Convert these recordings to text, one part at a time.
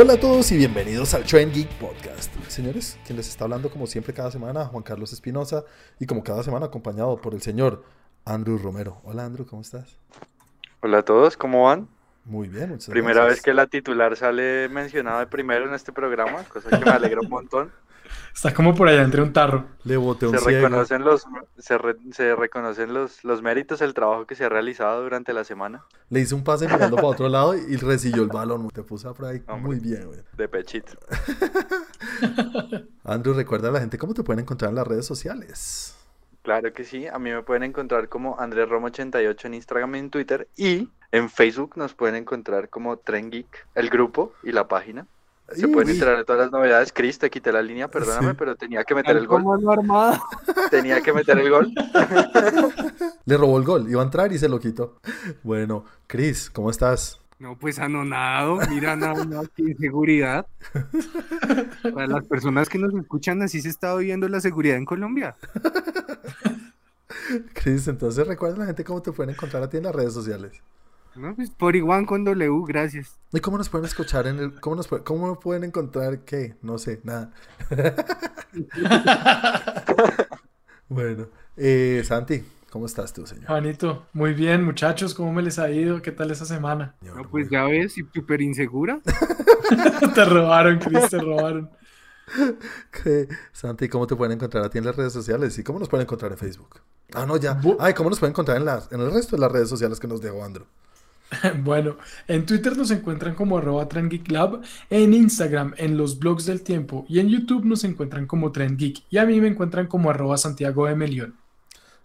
Hola a todos y bienvenidos al Trend Geek Podcast. Señores, quien les está hablando como siempre cada semana, Juan Carlos Espinosa, y como cada semana acompañado por el señor Andrew Romero. Hola Andrew, ¿cómo estás? Hola a todos, ¿cómo van? Muy bien, muchas Primera gracias. vez que la titular sale mencionada de primero en este programa, cosa que me alegra un montón. Está como por allá entre un tarro. Le boté un Se ciego. reconocen los se, re- se reconocen los, los méritos del trabajo que se ha realizado durante la semana Le hice un pase mirando para otro lado y recibió el balón. Te puse por ahí Hombre. muy bien, güey. de pechito. Andrew, recuerda a la gente cómo te pueden encontrar en las redes sociales. Claro que sí, a mí me pueden encontrar como Andrés Romo 88 en Instagram y en Twitter y en Facebook nos pueden encontrar como Tren Geek, el grupo y la página. Se Uy, pueden enterar de todas las novedades. Chris, te quité la línea, perdóname, Sí. pero tenía que meter el gol. No. Tenía que meter el gol. Le robó el gol, iba a entrar y se lo quitó. Bueno, Chris, ¿cómo estás? No, pues anonado, mira nada más que inseguridad. Para las personas que nos escuchan, así se está viviendo la seguridad en Colombia. Chris, entonces recuerda a la gente cómo te pueden encontrar a ti en las redes sociales. No, pues por igual con W, gracias. ¿Y cómo nos pueden escuchar en el... ¿Cómo nos pu- cómo pueden encontrar qué? No sé, nada. Bueno, eh, Santi, ¿cómo estás tú, señor? Juanito, muy bien, muchachos, ¿cómo me les ha ido? ¿Qué tal esa semana? No, pues ya ves, súper insegura. te robaron, Chris, te robaron. ¿Qué? Santi, ¿cómo te pueden encontrar a ti en las redes sociales? ¿Y cómo nos pueden encontrar en Facebook? Ah, no, ya. Ay, ¿cómo nos pueden encontrar en, las, en el resto de las redes sociales que nos dejó Andrew? Bueno, en Twitter nos encuentran como arroba Trend Geek Lab, en Instagram, en los blogs del tiempo y en YouTube nos encuentran como Trend Geek y a mí me encuentran como arroba Santiago de Melión.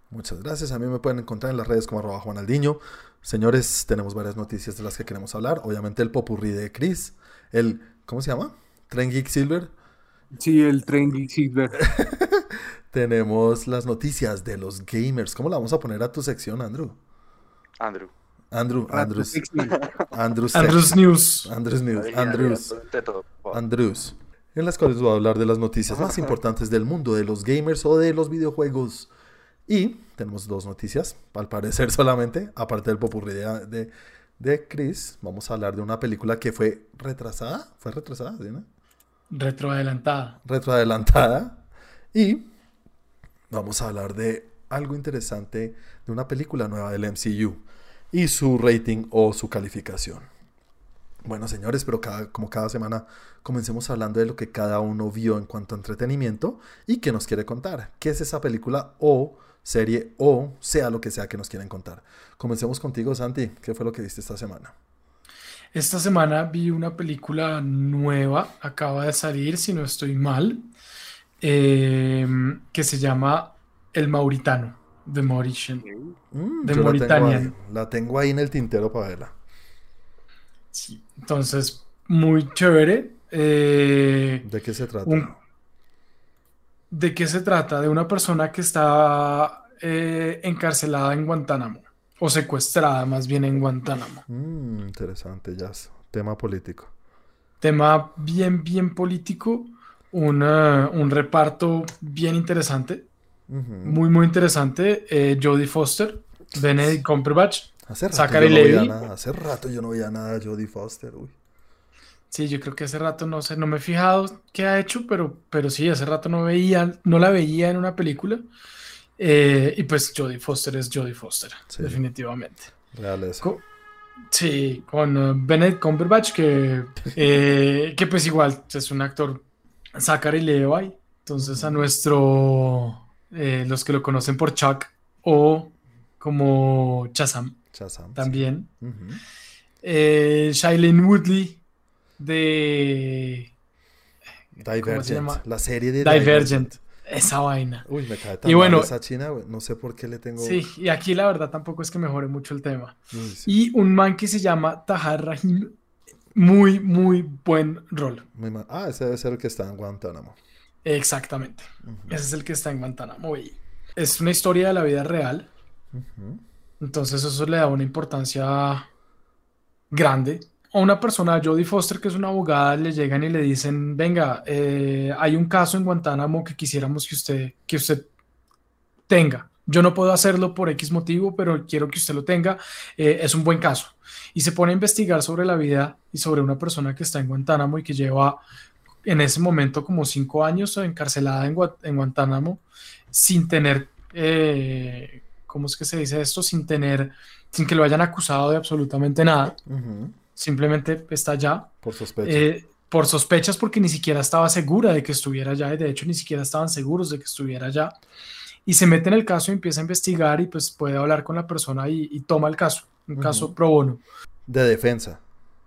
Muchas gracias. A mí me pueden encontrar en las redes como arroba Juanaldiño. Señores, tenemos varias noticias de las que queremos hablar. Obviamente el popurrí de Chris. El, ¿cómo se llama? Tren Geek Silver. Sí, el tren Geek Silver. Tenemos las noticias de los gamers. ¿Cómo la vamos a poner a tu sección, Andrew? Andrew. Andrew, Andrews. Andrews. Andrews News. Andrews News. Andrews. Andrews. En las cuales voy a hablar de las noticias más importantes del mundo de los gamers o de los videojuegos. Y tenemos dos noticias, al parecer solamente, aparte del popurrí de, de, de Chris. Vamos a hablar de una película que fue retrasada. ¿Fue retrasada? ¿sí, no? Retroadelantada. retroadelantada. Y vamos a hablar de algo interesante de una película nueva del MCU y su rating o su calificación. Bueno, señores, pero cada, como cada semana comencemos hablando de lo que cada uno vio en cuanto a entretenimiento y que nos quiere contar. ¿Qué es esa película o serie o sea lo que sea que nos quieren contar? Comencemos contigo, Santi. ¿Qué fue lo que viste esta semana? Esta semana vi una película nueva, acaba de salir, si no estoy mal, eh, que se llama El Mauritano, The Mauritian. Mm, De yo la tengo, Mauritania. ahí, la tengo ahí en el tintero para verla. Sí, entonces, muy chévere. Eh, ¿De qué se trata? un- ¿de qué se trata? De una persona que está eh, encarcelada en Guantánamo, o secuestrada más bien en Guantánamo. Mm, interesante, ya. es Tema político. Tema bien, bien político, un, eh, un reparto bien interesante, Muy, muy interesante. Eh, Jodie Foster, Benedict Cumberbatch. Hace rato, Zachary yo no veía Levi. nada, hace rato yo no veía nada de Jodie Foster. Uy. Sí, yo creo que hace rato no sé, no me he fijado qué ha hecho, pero, pero sí, hace rato no veía, no la veía en una película. Eh, y pues Jodie Foster es Jodie Foster, Sí. definitivamente. Real eso. Co- Sí, con eh, Benedict Cumberbatch, que, eh, que pues igual es un actor Zachary Levi. Entonces a nuestro, eh, los que lo conocen por Chuck o como Shazam, sí. también. Ujú. Eh, Shailene Woodley de Divergent. llama? La serie de Divergent, esa vaina. Uy, me cae tan Y mal bueno- esa china, güey. No sé por qué le tengo. Sí, y aquí la verdad tampoco es que mejore mucho el tema. Uy, sí. Y un man que se llama Tahar Rahim, muy, muy buen rol. Muy mal. Ah, ese debe ser el que está en Guantánamo. Exactamente. Ese es el que está en Guantánamo. Es una historia de la vida real. Entonces eso le da una importancia grande. A una persona, Jodie Foster, que es una abogada, le llegan y le dicen, venga, eh, hay un caso en Guantánamo que quisiéramos que usted, que usted tenga. yo no puedo hacerlo por X motivo, pero quiero que usted lo tenga, eh, es un buen caso. Y se pone a investigar sobre la vida y sobre una persona que está en Guantánamo y que lleva en ese momento como cinco años encarcelada en, en Guantánamo sin tener, eh, ¿cómo es que se dice esto? Sin tener, sin que lo hayan acusado de absolutamente nada. Simplemente está allá. Por sospechas. Eh, por sospechas porque ni siquiera estaba segura de que estuviera allá y de hecho ni siquiera estaban seguros de que estuviera allá. Y se mete en el caso y empieza a investigar y pues puede hablar con la persona y, toma el caso, un caso pro bono. De defensa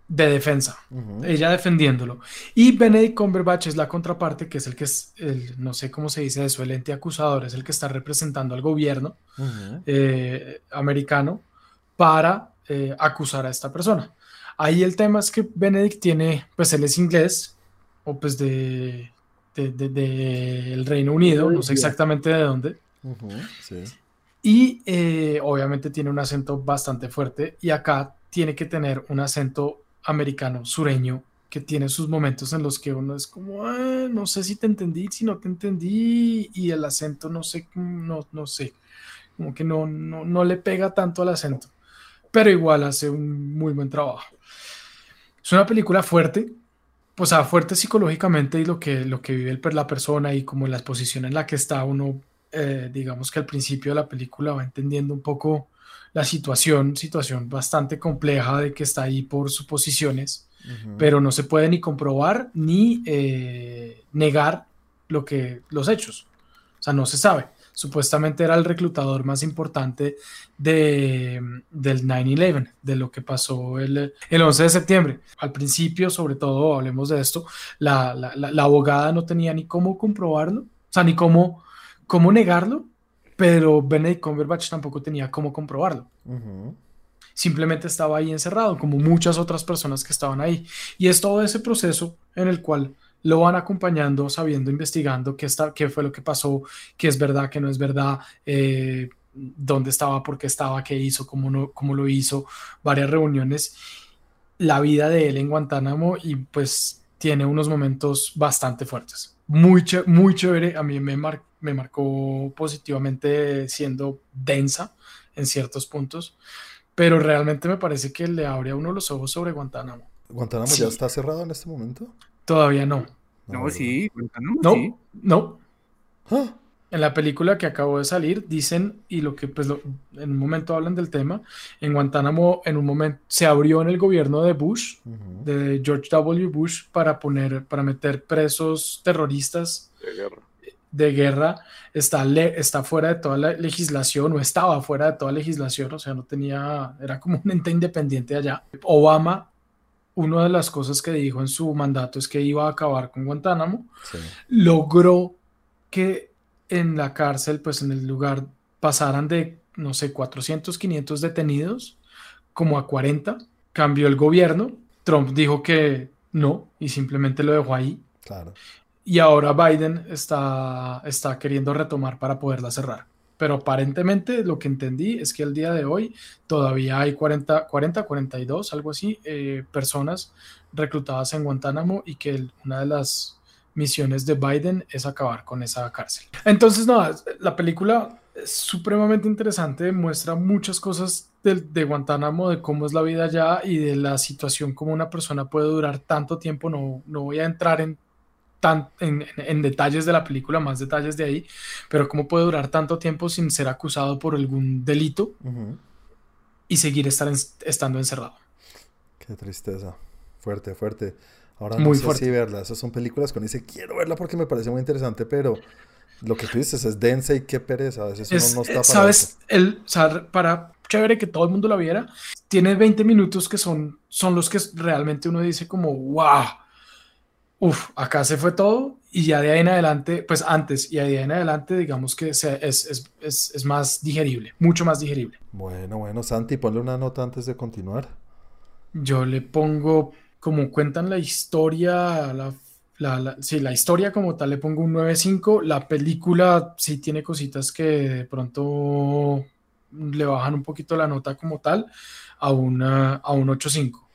de defensa, ella defendiéndolo. Y Benedict Cumberbatch es la contraparte, que es el que es, el, no sé cómo se dice eso, el ente acusador, es el que está representando al gobierno eh, americano para eh, acusar a esta persona. Ahí el tema es que Benedict tiene, pues él es inglés, o pues de, de, el Reino Unido, no sé exactamente de dónde. Y eh, obviamente tiene un acento bastante fuerte y acá tiene que tener un acento americano sureño que tiene sus momentos en los que uno es como, ah, no sé si te entendí, si no te entendí, y el acento no sé, no, no sé, como que no, no, no le pega tanto al acento, pero igual hace un muy buen trabajo. Es una película fuerte, pues a fuerte psicológicamente y lo que, lo que vive la persona y como la exposición en la que está uno, eh, digamos que al principio de la película va entendiendo un poco la situación, situación bastante compleja de que está ahí por suposiciones, pero no se puede ni comprobar ni eh, negar lo que, los hechos. O sea, no se sabe. Supuestamente era el reclutador más importante de, del 9-11, de lo que pasó el, el, 11 de septiembre. Al principio, sobre todo, hablemos de esto, la, la, la, abogada no tenía ni cómo comprobarlo, o sea, ni cómo, cómo negarlo, pero Benedict Cumberbatch tampoco tenía cómo comprobarlo. Simplemente estaba ahí encerrado, como muchas otras personas que estaban ahí. Y es todo ese proceso en el cual lo van acompañando, sabiendo, investigando qué, está, qué fue lo que pasó, qué es verdad, qué no es verdad, eh, dónde estaba, por qué estaba, qué hizo, cómo, no, cómo lo hizo, varias reuniones, la vida de él en Guantánamo y pues tiene unos momentos bastante fuertes. Muy, muy chévere, a mí me, mar me marcó positivamente siendo densa en ciertos puntos, pero realmente me parece que le abre a uno los ojos sobre Guantánamo. ¿Guantánamo ya está cerrado en este momento? Todavía no. No, sí, Guantánamo no, sí. No. ¿Ah? En la película que acabó de salir dicen, y lo que pues en un momento hablan del tema, en Guantánamo en un momento se abrió en el gobierno de Bush, de George W. Bush, para poner, para meter presos terroristas de guerra de guerra está, está fuera de toda la legislación o estaba fuera de toda legislación, o sea, no tenía, era como un ente independiente allá. Obama, una de las cosas que dijo en su mandato es que iba a acabar con Guantánamo, logró que en la cárcel, pues en el lugar, pasaran de, no sé, 400, 500 detenidos como a 40, cambió el gobierno, Trump dijo que no y simplemente lo dejó ahí. Claro y ahora Biden está, está queriendo retomar para poderla cerrar. Pero aparentemente lo que entendí es que el día de hoy todavía hay 40, 40 42, algo así, eh, personas reclutadas en Guantánamo y que una de las misiones de Biden es acabar con esa cárcel. Entonces, no, la película es supremamente interesante, muestra muchas cosas de, de, Guantánamo, de cómo es la vida allá y de la situación como una persona puede durar tanto tiempo. No, no voy a entrar en en, detalles de la película, más detalles de ahí, pero cómo puede durar tanto tiempo sin ser acusado por algún delito y seguir estar estando encerrado. Qué tristeza. Fuerte, fuerte. Ahora no sé si verla. Esas son películas con dice quiero verla porque me parece muy interesante, pero lo que tú dices es densa y qué pereza. A veces uno no está para ¿Sabes? El, para chévere que todo el mundo la viera, tiene 20 minutos que son, son los que realmente uno dice como, wow Uf, acá se fue todo y ya de ahí en adelante, pues antes y de ahí en adelante, digamos que es, es, es, es, más digerible, mucho más digerible. Bueno, bueno, Santi, ponle una nota antes de continuar. Yo le pongo, como cuentan la historia, la, la, sí, la historia como tal, le pongo un 9.5. La película sí tiene cositas que de pronto le bajan un poquito la nota como tal a, una, a un 8.5.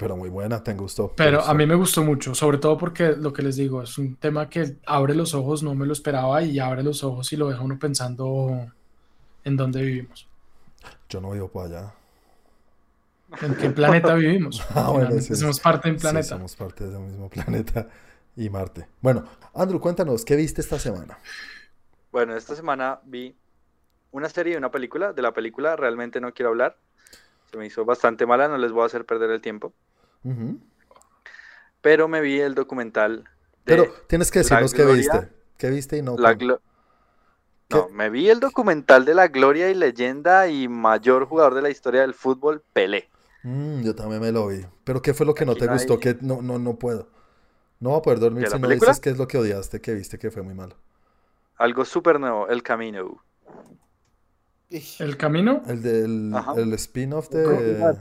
Pero muy buena, te gustó. Pero a mí me gustó mucho, sobre todo porque lo que les digo, es un tema que abre los ojos, no me lo esperaba y abre los ojos y lo deja uno pensando en dónde vivimos. Yo no vivo por allá. ¿En qué planeta vivimos? Ah, bueno, sí, somos sí. parte de un Sí, planeta. somos parte del mismo planeta y Marte. Bueno, Andrew, cuéntanos, ¿qué viste esta semana? Bueno, esta semana vi una serie y una película. De la película realmente no quiero hablar. Se me hizo bastante mala, no les voy a hacer perder el tiempo. Ujú. Pero me vi el documental de Pero tienes que decirnos qué viste. ¿Qué viste y no? la No, me vi el documental de la gloria y leyenda y mayor jugador de la historia del fútbol, Pelé. Mm, yo también me lo vi. Pero ¿qué fue lo que no te no gustó? hay- Que no, no, no puedo. No voy a poder dormir ¿De la si no película? dices qué es lo que odiaste, que viste que fue muy malo. Algo súper nuevo, El Camino. ¿El camino? El del el spin-off de,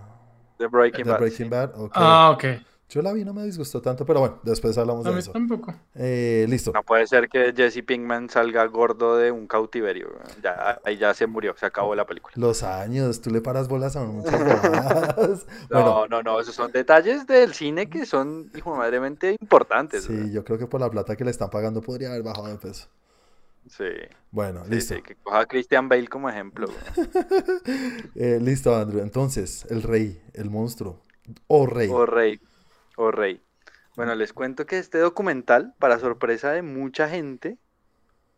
De Breaking de Bad. Breaking sí. Bad. ok. Ah, ok. Yo la vi, no me disgustó tanto, pero bueno, después hablamos A de mí eso. tampoco. Eh, listo. No puede ser que Jesse Pinkman salga gordo de un cautiverio. Ya, ahí ya se murió, se acabó la película. Los años, tú le paras bolas a muchas. Bueno, No, no, no, esos son detalles del cine que son, hijo madremente importantes. sí, yo creo que por la plata que le están pagando podría haber bajado de peso. Sí, Bueno, sí, listo. sí, que coja a Christian Bale como ejemplo. Eh, listo, Andrew. Entonces, el rey, el monstruo. O rey. O rey, o rey. Bueno, les cuento que este documental, para sorpresa de mucha gente,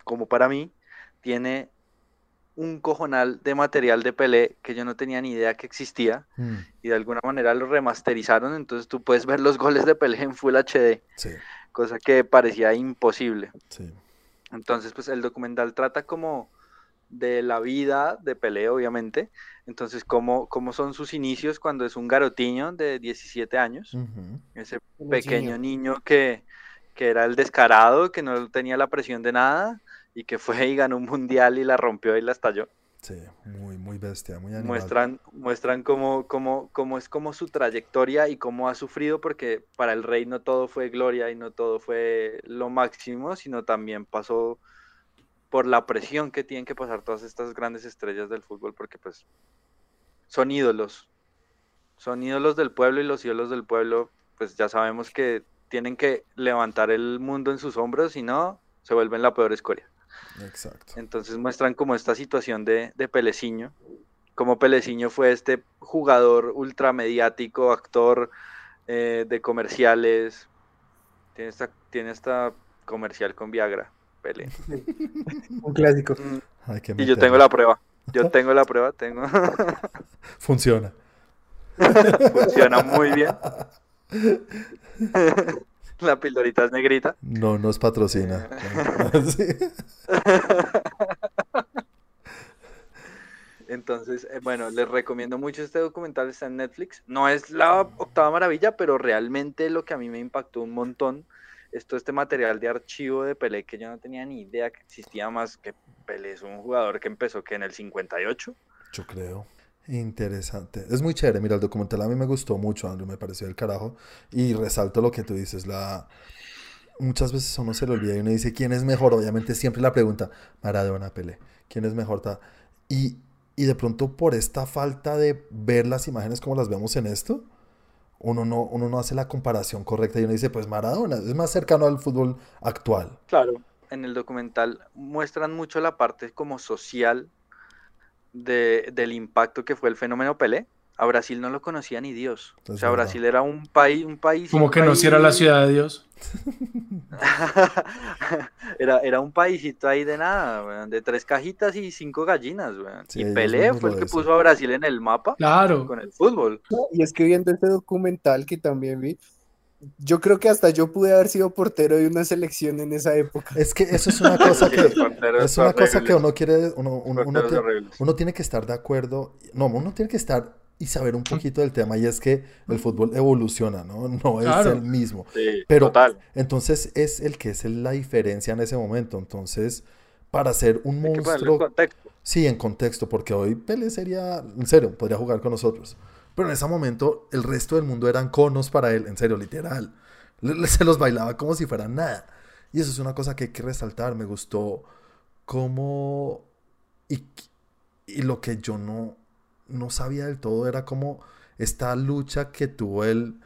como para mí, tiene un cojonal de material de Pelé que yo no tenía ni idea que existía Mm, y de alguna manera lo remasterizaron, entonces tú puedes ver los goles de Pelé en Full HD, sí, cosa que parecía imposible. sí. Entonces, pues el documental trata como de la vida de Pelé, obviamente. Entonces, cómo, cómo son sus inicios cuando es un garotiño de 17 años, ese pequeño niño. niño que, que era el descarado, que no tenía la presión de nada y que fue y ganó un mundial y la rompió y la estalló. Sí, muy, bestia, muy animal. Muestran, muestran cómo, cómo, cómo es como su trayectoria y cómo ha sufrido, porque para el rey no todo fue gloria y no todo fue lo máximo, sino también pasó por la presión que tienen que pasar todas estas grandes estrellas del fútbol, porque pues son ídolos, son ídolos del pueblo y los ídolos del pueblo, pues ya sabemos que tienen que levantar el mundo en sus hombros, si no, se vuelven la peor escoria. Exacto. Entonces muestran como esta situación de, de Peleciño, como Peleciño fue este jugador ultramediático, actor eh, de comerciales, tiene esta, tiene esta comercial con Viagra, Pele. Un clásico. Mm, Y yo tengo la prueba, yo tengo la prueba, tengo, Funciona. funciona muy bien. La pildorita es negrita. No nos patrocina. Sí. Entonces, eh, bueno, les recomiendo mucho este documental, está en Netflix. No es la octava maravilla, pero realmente lo que a mí me impactó un montón es todo este material de archivo de Pelé que yo no tenía ni idea que existía más que Pelé es un jugador que empezó que en el 58. Yo creo. Interesante. Es muy chévere. Mira, el documental a mí me gustó mucho, Andrew. Me pareció el carajo. Y resalto lo que tú dices. La... Muchas veces uno se le olvida y uno dice, ¿quién es mejor? Obviamente siempre la pregunta, Maradona, Pelé. ¿Quién es mejor? Y, y de pronto por esta falta de ver las imágenes como las vemos en esto, uno no, uno no hace la comparación correcta y uno dice, pues Maradona es más cercano al fútbol actual. Claro. En el documental muestran mucho la parte como social de, del impacto que fue el fenómeno Pelé. A Brasil no lo conocía ni Dios. O sea. Brasil era un país, un país. Como que no si era la ciudad de Dios. era, era un paisito ahí de nada, weón, de tres cajitas y cinco gallinas, weón. Sí, y Pelé fue lo el que puso a Brasil en el mapa Claro. con el fútbol. Y es que viendo este documental que también vi, yo creo que hasta yo pude haber sido portero de una selección en esa época. Es que eso es una cosa que, es una cosa que uno quiere, uno, uno, tiene que estar de acuerdo, no, uno tiene que estar y saber un poquito del tema y es que el fútbol evoluciona, ¿no? No es Claro. el mismo. Sí, Pero total. entonces es el que es la diferencia en ese momento. Entonces, para ser un Hay que ponerle monstruo, contexto. sí, en contexto, porque hoy Pele sería, en serio, podría jugar con nosotros. Pero en ese momento el resto del mundo eran conos para él, en serio, literal. Se los bailaba como si fueran nada. Y eso es una cosa que hay que resaltar. Me gustó cómo... Y, y lo que yo no, no sabía del todo era como esta lucha que tuvo él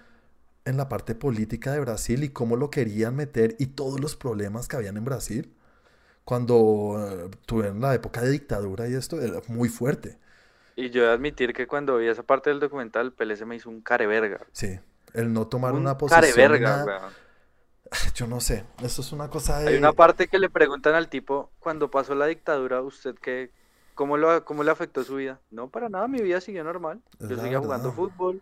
en la parte política de Brasil y cómo lo querían meter y todos los problemas que habían en Brasil. cuando eh, tuvieron la época de dictadura y esto, era muy fuerte. Y yo he de admitir que cuando vi esa parte del documental, Pelé se me hizo un careverga. Sí, el no tomar Un una posición. careverga, weón. Yo no sé, eso es una cosa de... Hay una parte que le preguntan al tipo, cuando pasó la dictadura, ¿usted qué, cómo, lo, cómo le afectó su vida? No, para nada, mi vida siguió normal. Es Yo seguía jugando fútbol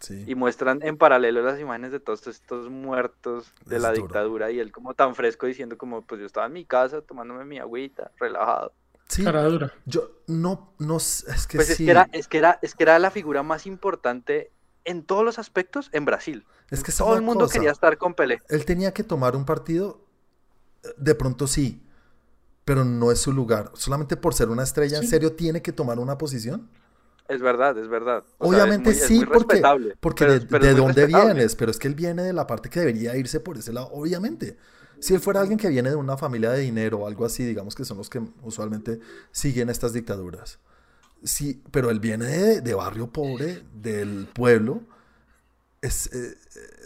Sí. y muestran en paralelo las imágenes de todos estos muertos de Es la duro. dictadura y él como tan fresco diciendo como, pues yo estaba en mi casa tomándome mi agüita, relajado. Sí, Cara dura. yo no, no, es que Pues es sí, que era, es que era, es que era la figura más importante en todos los aspectos en Brasil. es que es Todo el mundo cosa. quería estar con Pelé. Él tenía que tomar un partido, de pronto sí, pero no es su lugar. Solamente por ser una estrella, ¿en serio tiene que tomar una posición? Es verdad, es verdad. O sea, es Obviamente es sí, muy porque, porque pero de, es- pero de es muy dónde vienes, pero es que él viene de la parte que debería irse por ese lado, obviamente. Si él fuera alguien que viene de una familia de dinero o algo así, digamos que son los que usualmente siguen estas dictaduras. Sí, pero él viene de, de barrio pobre, del pueblo. Es, eh,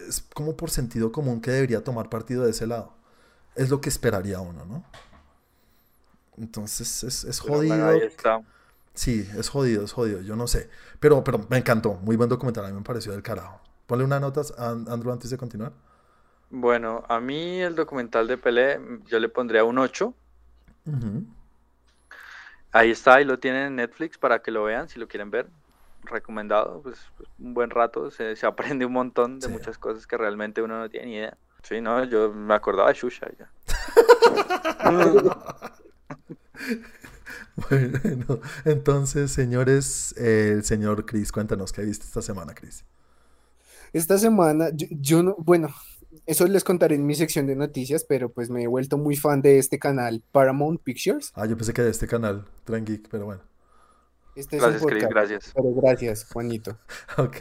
es como por sentido común que debería tomar partido de ese lado. Es lo que esperaría uno, ¿no? Entonces es, es jodido. está. Sí, es jodido, es jodido, yo no sé. Pero, pero me encantó, muy buen documental, a mí me pareció del carajo. Ponle una nota, a Andrew, antes de continuar. Bueno, a mí el documental de Pelé yo le pondría un 8. Ujú. Ahí está, ahí lo tienen en Netflix para que lo vean si lo quieren ver. Recomendado, pues pues, un buen rato, se, se aprende un montón de Sí. muchas cosas que realmente uno no tiene ni idea. Sí, no, yo me acordaba de Shusha ya. Bueno, entonces, señores, eh, el señor Chris, cuéntanos qué viste esta semana, Chris. Esta semana, yo, yo no, bueno, eso les contaré en mi sección de noticias, pero pues me he vuelto muy fan de este canal Paramount Pictures. Ah, yo pensé que de este canal, Tren Geek, pero bueno. Este es un Gracias, Chris, podcast, gracias. pero gracias, Juanito. Ok.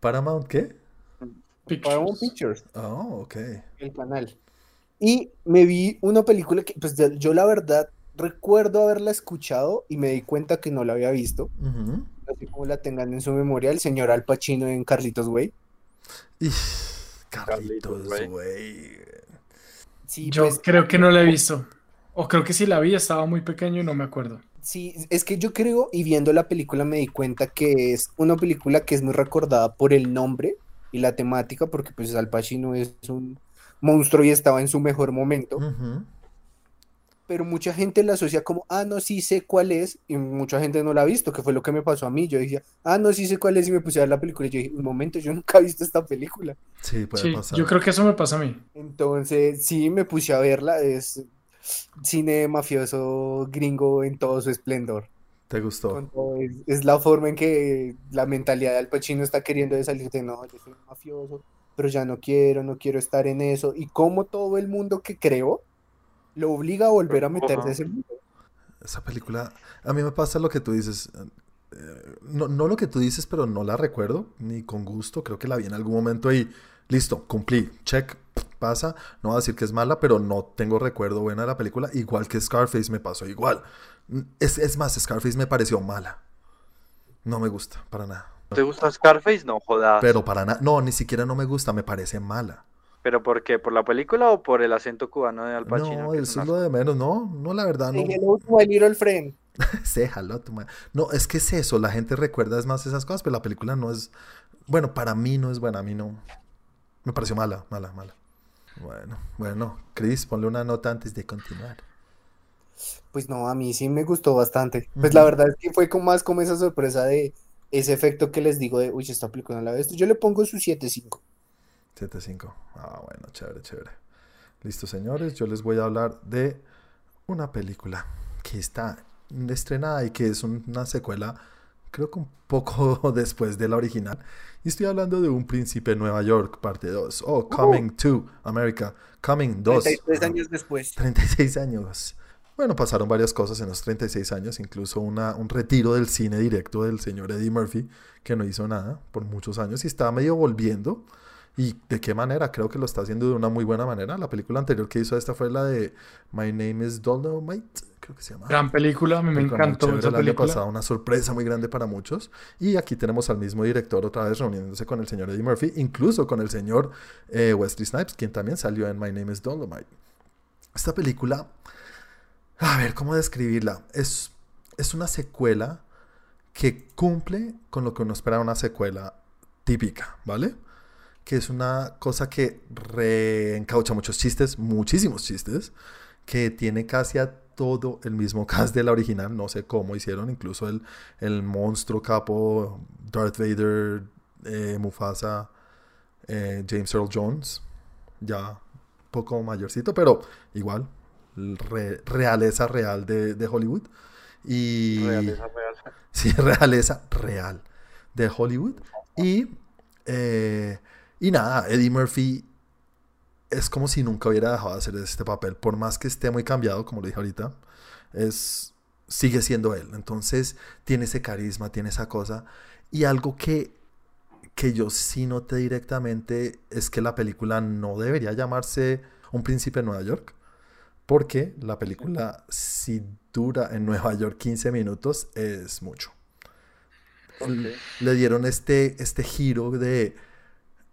¿Paramount qué? Paramount Pictures. Oh, ok. el canal. Y me vi una película que, pues yo la verdad recuerdo haberla escuchado y me di cuenta que no la había visto. Así como la tengan en su memoria, el señor Al Pacino en Carlitos Way. Y Carlitos, güey. Sí, Yo pues, creo que no la he visto. O creo que sí la vi, estaba muy pequeño y no me acuerdo. Sí, es que yo creo, y viendo la película me di cuenta que es una película que es muy recordada por el nombre y la temática, porque pues Al Pacino es un monstruo y estaba en su mejor momento, Ujú. Pero mucha gente la asocia como, ah, no, sí sé cuál es, y mucha gente no la ha visto, que fue lo que me pasó a mí. Yo decía, ah, no, sí sé cuál es, y me puse a ver la película, y yo dije, un momento, yo nunca he visto esta película. Sí, puede Sí, pasar. yo creo que eso me pasa a mí. Entonces, sí, me puse a verla, es cine mafioso gringo en todo su esplendor. ¿Te gustó? Es, es la forma en que la mentalidad de Al Pacino está queriendo de salir de no, yo soy mafioso, pero ya no quiero, no quiero estar en eso. Y como todo el mundo que creó lo obliga a volver a meterse a ese mundo. Esa película, a mí me pasa lo que tú dices. eh, No, no lo que tú dices, pero no la recuerdo, ni con gusto. Creo que la vi en algún momento y listo, cumplí, check, pasa. No voy a decir que es mala, pero no tengo recuerdo bueno de la película. Igual que Scarface me pasó igual. Es, es más, Scarface me pareció mala. No me gusta, para nada. ¿Te gusta Scarface? No, jodas. Pero para nada, no, ni siquiera no me gusta, me parece mala. ¿Pero por qué? ¿Por la película o por el acento cubano de Al Pacino? No, que eso es lo de menos, no, no, la verdad, no. En Hello to My Little Friend. Tu ma- No, es que es eso, la gente recuerda es más esas cosas, pero la película no es, bueno, para mí no es buena, a mí no, me pareció mala, mala, mala. Bueno, bueno, Chris, ponle una nota antes de continuar. Pues no, a mí sí me gustó bastante. Pues la verdad es que fue como más como esa sorpresa de ese efecto que les digo de, uy, esta película no la visto. Yo le pongo su 7.5. 7-5. Ah, bueno, chévere, chévere. Listo, señores, yo les voy a hablar de una película que está estrenada y que es un- una secuela, creo que un poco después de la original. Y estoy hablando de Un Príncipe en Nueva York, parte 2. Oh, Coming to America. Coming 2. 33 Ajá. años después. 36 años. Bueno, pasaron varias cosas en los 36 años, incluso una, un retiro del cine directo del señor Eddie Murphy, que no hizo nada por muchos años y estaba medio volviendo. ¿Y de qué manera? Creo que lo está haciendo de una muy buena manera. La película anterior que hizo esta fue la de My Name is Dolomite, creo que se llama. Gran película, a mí me encantó esa el año película. pasado, una sorpresa muy grande para muchos. Y aquí tenemos al mismo director otra vez reuniéndose con el señor Eddie Murphy, incluso con el señor eh, Wesley Snipes, quien también salió en My Name is Dolomite. Esta película A ver, ¿cómo describirla? Es, es una secuela que cumple con lo que uno espera de una secuela típica, ¿vale? Que es una cosa que reencaucha muchos chistes, muchísimos chistes, que tiene casi a todo el mismo cast de la original, no sé cómo hicieron, incluso el, el monstruo capo, Darth Vader, eh, Mufasa, eh, James Earl Jones, ya poco mayorcito, pero igual, re- realeza real de, de Hollywood. Y... Realeza real. Sí, realeza real de Hollywood. Y, eh, y nada, Eddie Murphy es como si nunca hubiera dejado de hacer este papel. Por más que esté muy cambiado, como lo dije ahorita, es, sigue siendo él. Entonces tiene ese carisma, tiene esa cosa. Y algo que, que yo sí noté directamente es que la película no debería llamarse Un príncipe en Nueva York. Porque la película, si dura en Nueva York 15 minutos, es mucho. Le dieron este, este giro de,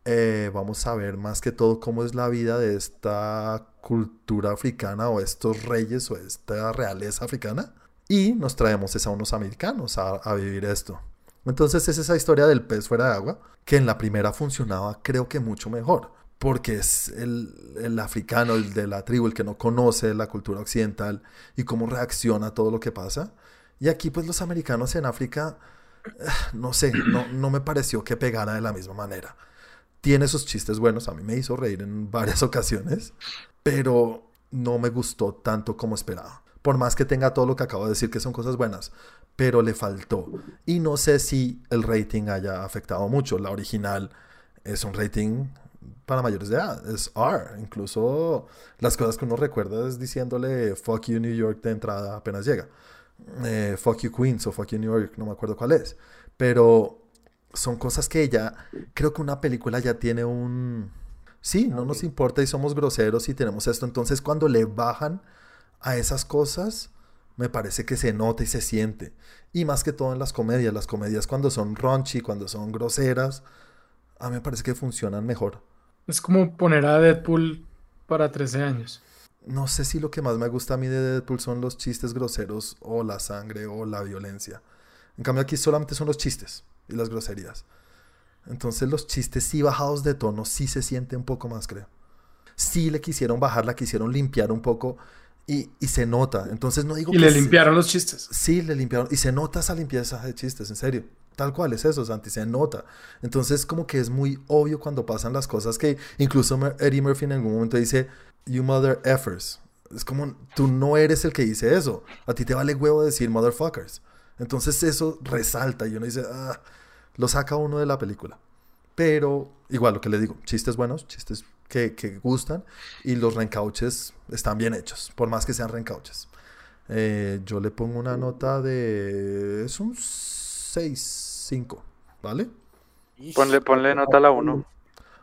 eh, vamos a ver más que todo cómo es la vida de esta cultura africana o estos reyes o esta realeza africana. Y nos traemos es a unos americanos a, a vivir esto. Entonces es esa historia del pez fuera de agua, que en la primera funcionaba creo que mucho mejor, porque es el, el africano, el de la tribu, el que no conoce la cultura occidental y cómo reacciona a todo lo que pasa. Y aquí pues los americanos en África, eh, no sé, no, no me pareció que pegara de la misma manera. Tiene sus chistes buenos, a mí me hizo reír en varias ocasiones, pero no me gustó tanto como esperaba. Por más que tenga todo lo que acabo de decir que son cosas buenas, pero le faltó. Y no sé si el rating haya afectado mucho. La original es un rating para mayores de edad, es R. Incluso las cosas que uno recuerda es diciéndole fuck you New York de entrada apenas llega. Eh, fuck you Queens o fuck you New York, no me acuerdo cuál es. Pero son cosas que ya, creo que una película ya tiene un... Sí, no nos importa y somos groseros y tenemos esto. Entonces cuando le bajan a esas cosas, me parece que se nota y se siente. Y más que todo en las comedias. Las comedias cuando son raunchy, cuando son groseras, a mí me parece que funcionan mejor. Es como poner a Deadpool para 13 años. No sé si lo que más me gusta a mí de Deadpool son los chistes groseros o la sangre o la violencia. En cambio aquí solamente son los chistes y las groserías. Entonces los chistes sí bajados de tono sí se siente un poco más, creo. Sí le quisieron bajar, la quisieron limpiar un poco y, y se nota. Entonces no digo Y que le se- limpiaron los chistes. Sí, le limpiaron. Y se nota esa limpieza de chistes, en serio. Tal cual es eso, Santi, se nota. Entonces, como que es muy obvio cuando pasan las cosas que incluso Eddie Murphy en algún momento dice, You mother effers. Es como, tú no eres el que dice eso. A ti te vale huevo decir motherfuckers. Entonces, eso resalta y uno dice, ah, lo saca uno de la película. Pero, igual, lo que le digo, chistes buenos, chistes que, que gustan y los reencauches están bien hechos, por más que sean reencauches. Eh, yo le pongo una nota de. Es un 6, 5, ¿vale? Ponle, ponle nota a la 1.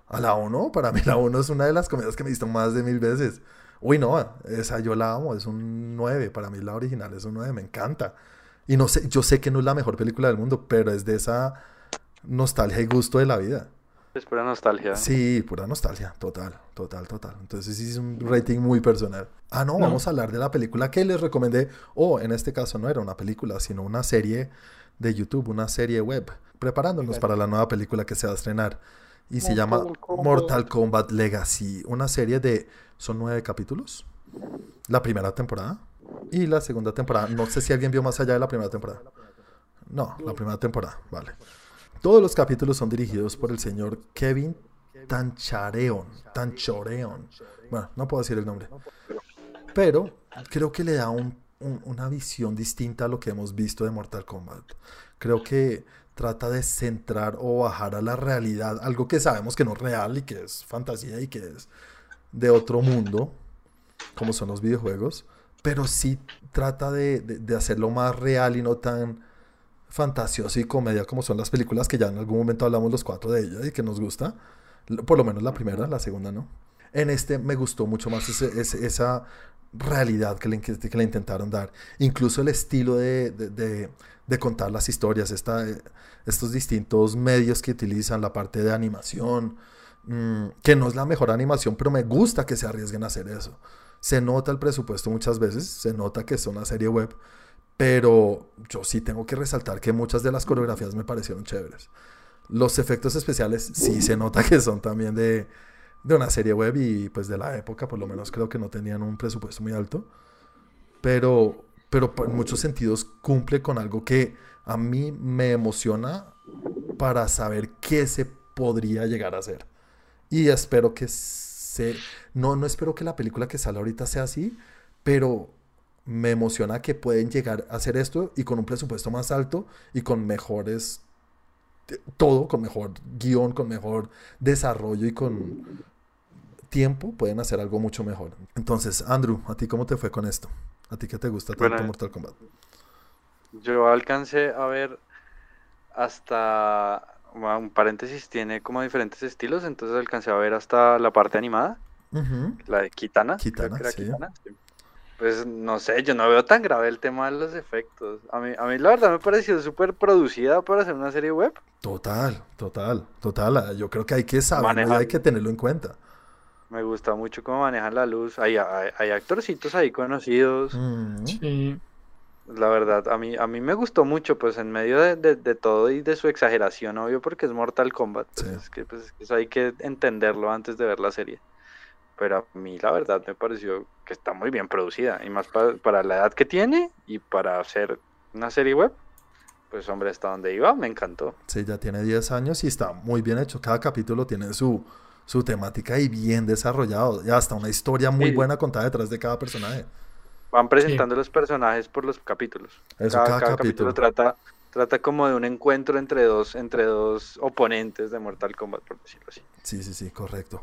A la 1, para mí la 1 es una de las comedias que me he visto más de mil veces. Uy, no, esa yo la amo, es un 9, para mí la original es un 9, me encanta. Y no sé, yo sé que no es la mejor película del mundo, pero es de esa nostalgia y gusto de la vida. Es pura nostalgia. Sí, pura nostalgia, total, total, total. Entonces sí es un rating muy personal. Ah, no, No. vamos a hablar de la película que les recomendé, o en este caso no era una película, sino una serie de YouTube, una serie web, preparándonos para la nueva película que se va a estrenar. Y se llama Mortal Kombat. Mortal Kombat Legacy, una serie de, son nueve capítulos, la primera temporada y la segunda temporada. No sé si alguien vio más allá de la primera temporada. No, la primera temporada, vale. Todos los capítulos son dirigidos por el señor Kevin Tanchareon. Tanchoreon. Bueno, no puedo decir el nombre. Pero creo que le da un- un- una visión distinta a lo que hemos visto de Mortal Kombat. Creo que trata de centrar o bajar a la realidad algo que sabemos que no es real y que es fantasía y que es de otro mundo, como son los videojuegos. Pero sí trata de hacerlo más real y no tan fantasioso y comedia como son las películas que ya en algún momento hablamos los cuatro de ellas y que nos gusta. Por lo menos la primera, la segunda no. En este me gustó mucho más esa realidad que le, que le intentaron dar. Incluso el estilo de, de- de- contar las historias, eh, estos distintos medios que utilizan, la parte de animación, mm, que no es la mejor animación, pero me gusta que se arriesguen a hacer eso. Se nota el presupuesto muchas veces, se nota que es una serie web, pero yo sí tengo que resaltar que muchas de las coreografías me parecieron chéveres. Los efectos especiales sí se nota que son también de, de una serie web y pues de la época, por lo menos creo que no tenían un presupuesto muy alto. Pero, pero en muchos sentidos cumple con algo que a mí me emociona para saber qué se podría llegar a hacer. Y espero que se... No, no espero que la película que sale ahorita sea así, pero me emociona que pueden llegar a hacer esto y con un presupuesto más alto y con mejores... Todo, con mejor guion, con mejor desarrollo y con tiempo pueden hacer algo mucho mejor. Entonces, Andrew, ¿a ti cómo te fue con esto? ¿A ti qué te gusta tanto Bueno, Mortal Kombat? Yo alcancé a ver hasta, bueno, un paréntesis, tiene como diferentes estilos, entonces alcancé a ver hasta la parte animada, la de Kitana. creo Kitana, que era sí. Kitana, sí. Pues no sé, yo no veo tan grave el tema de los efectos. A mí, a mí la verdad me pareció súper producida para hacer una serie web. Total, total, total. Ah, Yo creo que hay que saberlo y hay que tenerlo en cuenta. Me gusta mucho cómo manejan la luz. Hay, hay, hay actorcitos ahí conocidos. Mm. Sí. La verdad, a mí, a mí me gustó mucho, pues en medio de, de- de todo y de su exageración, obvio, porque es Mortal Kombat. pues, Sí. es que pues, eso hay que entenderlo antes de ver la serie. Pero a mí la verdad me pareció que está muy bien producida. Y más pa- para la edad que tiene y para hacer una serie web. Pues hombre, hasta donde iba, me encantó. Sí, ya tiene 10 años y está muy bien hecho. Cada capítulo tiene su, su temática y bien desarrollado. Y hasta una historia muy Sí. buena contada detrás de cada personaje. Van presentando los personajes por los capítulos. Eso, cada, cada cada capítulo. capítulo trata, trata como de un encuentro entre dos, entre dos oponentes de Mortal Kombat, por decirlo así. Sí, sí, sí, correcto.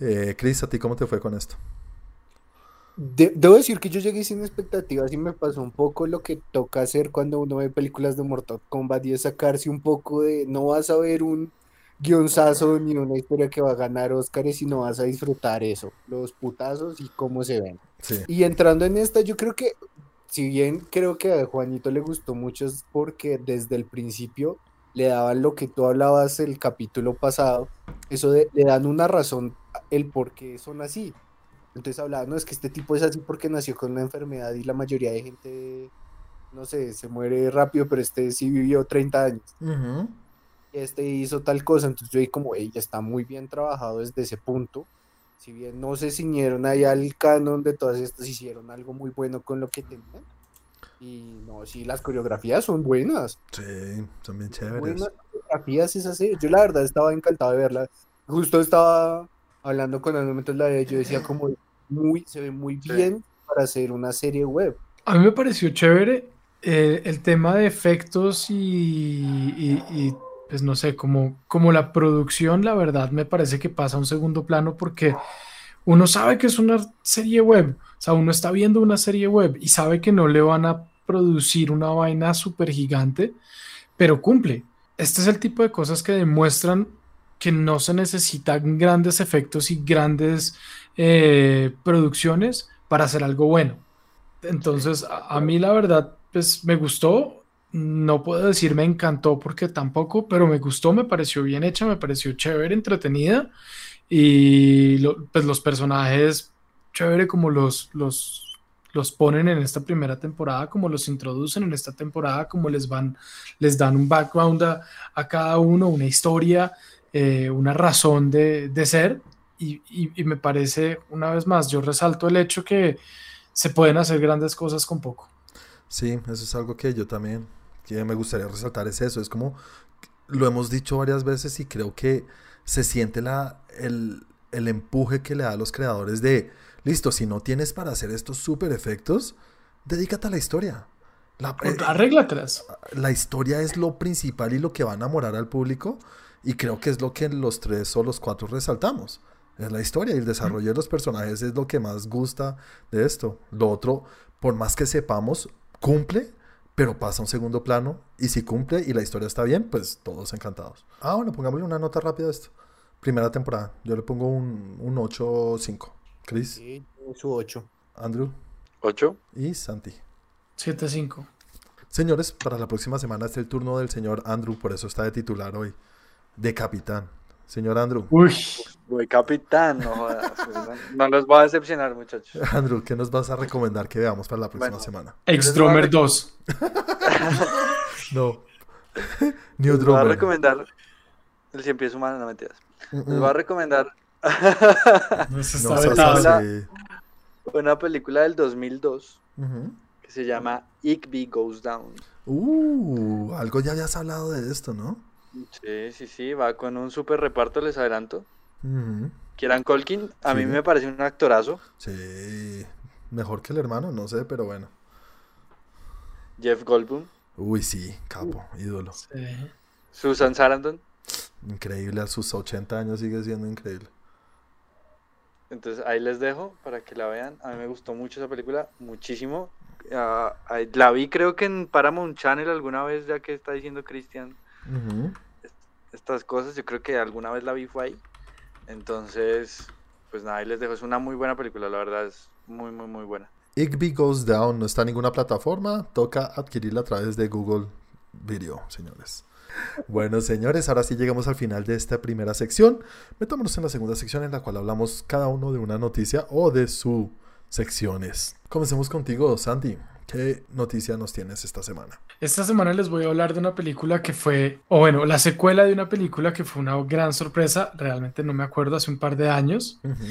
Eh, Chris, ¿a ti cómo te fue con esto? De- debo decir que yo llegué sin expectativas y me pasó un poco lo que toca hacer cuando uno ve películas de Mortal Kombat y es sacarse un poco de, no vas a ver un guionzazo ni una historia que va a ganar Óscares, sino vas a disfrutar eso, los putazos y cómo se ven. Sí, Y entrando en esta, yo creo que, si bien creo que a Juanito le gustó mucho, es porque desde el principio le daban lo que tú hablabas el capítulo pasado, eso de, le dan una razón, el por qué son así. Entonces hablaba, no, es que este tipo es así porque nació con una enfermedad y la mayoría de gente, no sé, se muere rápido, pero este sí vivió 30 años. Ujú. Este hizo tal cosa, entonces yo ahí como, ella está muy bien trabajado desde ese punto. Si bien no se ciñeron ahí al canon de todas estas, hicieron algo muy bueno con lo que tenían. Y no, sí, las coreografías son buenas. sí, son bien chéveres. Buenas coreografías esa serie. Yo la verdad estaba encantado de verla. Justo estaba hablando con él mientras la veía, yo decía como muy, se ve muy Sí. bien para hacer una serie web. A mí me pareció chévere eh, el tema de efectos y, y- y, pues no sé, como, como la producción, la verdad me parece que pasa a un segundo plano porque uno sabe que es una serie web, o sea, uno está viendo una serie web y sabe que no le van a producir una vaina súper gigante, pero cumple. Este es el tipo de cosas que demuestran que no se necesitan grandes efectos y grandes eh, producciones para hacer algo bueno. Entonces, a, a mí la verdad, pues me gustó. No puedo decir me encantó porque tampoco, pero me gustó, me pareció bien hecha, me pareció chévere, entretenida. Y lo- pues los personajes, chévere como los, los, los ponen en esta primera temporada, como los introducen en esta temporada, como les van, les dan un background a, a cada uno, una historia, eh, una razón de, de ser. Y, y- y me parece, una vez más, yo resalto el hecho que se pueden hacer grandes cosas con poco. Sí, eso es algo que yo también que me gustaría resaltar, es eso, es como lo hemos dicho varias veces y creo que se siente la, el, el empuje que le da a los creadores de, listo, si no tienes para hacer estos super efectos, dedícate a la historia. La, eh, la historia es lo principal y lo que va a enamorar al público y creo que es lo que los tres o los cuatro resaltamos. Es la historia y el desarrollo de los personajes es lo que más gusta de esto. Lo otro, por más que sepamos, cumple, pero pasa a un segundo plano y si cumple y la historia está bien, pues todos encantados. Ah, bueno, pongámosle una nota rápida a esto. Primera temporada, yo le pongo un, un 8-5. Chris, Sí, su 8. Andrew ¿Ocho? y Santi. 7-5. Señores, para la próxima semana es el turno del señor Andrew, por eso está de titular hoy, de capitán. señor Andrew. Uy, Voy capitán, no jodas. No los voy a decepcionar, muchachos. Andrew, ¿qué nos vas a recomendar que veamos para la próxima Bueno. semana? Ex-Drummer 2. No. New Les voy a Drummer. recomendar el cien pies humano, no mentiras. Mm, Les mm. voy a recomendar No está la- así. una película del 2002 Ujú. que se llama Igby Goes Down. Uh, algo ya habías hablado de esto, ¿no? Sí, sí, sí, va con un super reparto, les adelanto. Ujú. Kieran Colkin, a mí me parece un actorazo. Sí. Mejor que el hermano, no sé, pero bueno. Jeff Goldblum, Uy, sí, capo, ídolo. Sí. Susan Sarandon. Increíble, a sus 80 años sigue siendo increíble. Entonces ahí les dejo para que la vean. A mí me gustó mucho esa película, muchísimo. Ah, la vi creo que en Paramount Channel alguna vez, ya que está diciendo Cristian Estas cosas. Yo creo que alguna vez la vi fue ahí. Entonces, pues nada, ahí les dejo. Es una muy buena película, la verdad es muy, muy, muy buena. Igby Goes Down no está en ninguna plataforma, toca adquirirla a través de Google Video, señores. Bueno, señores, ahora sí llegamos al final de esta primera sección. Metámonos en la segunda sección en la cual hablamos cada uno de una noticia o de sus secciones. Comencemos contigo, Santi. ¿Qué noticia nos tienes esta semana? Esta semana les voy a hablar de una película que fue, o bueno, la secuela de una película que fue una gran sorpresa, realmente no me acuerdo, hace un par de años, Ujú.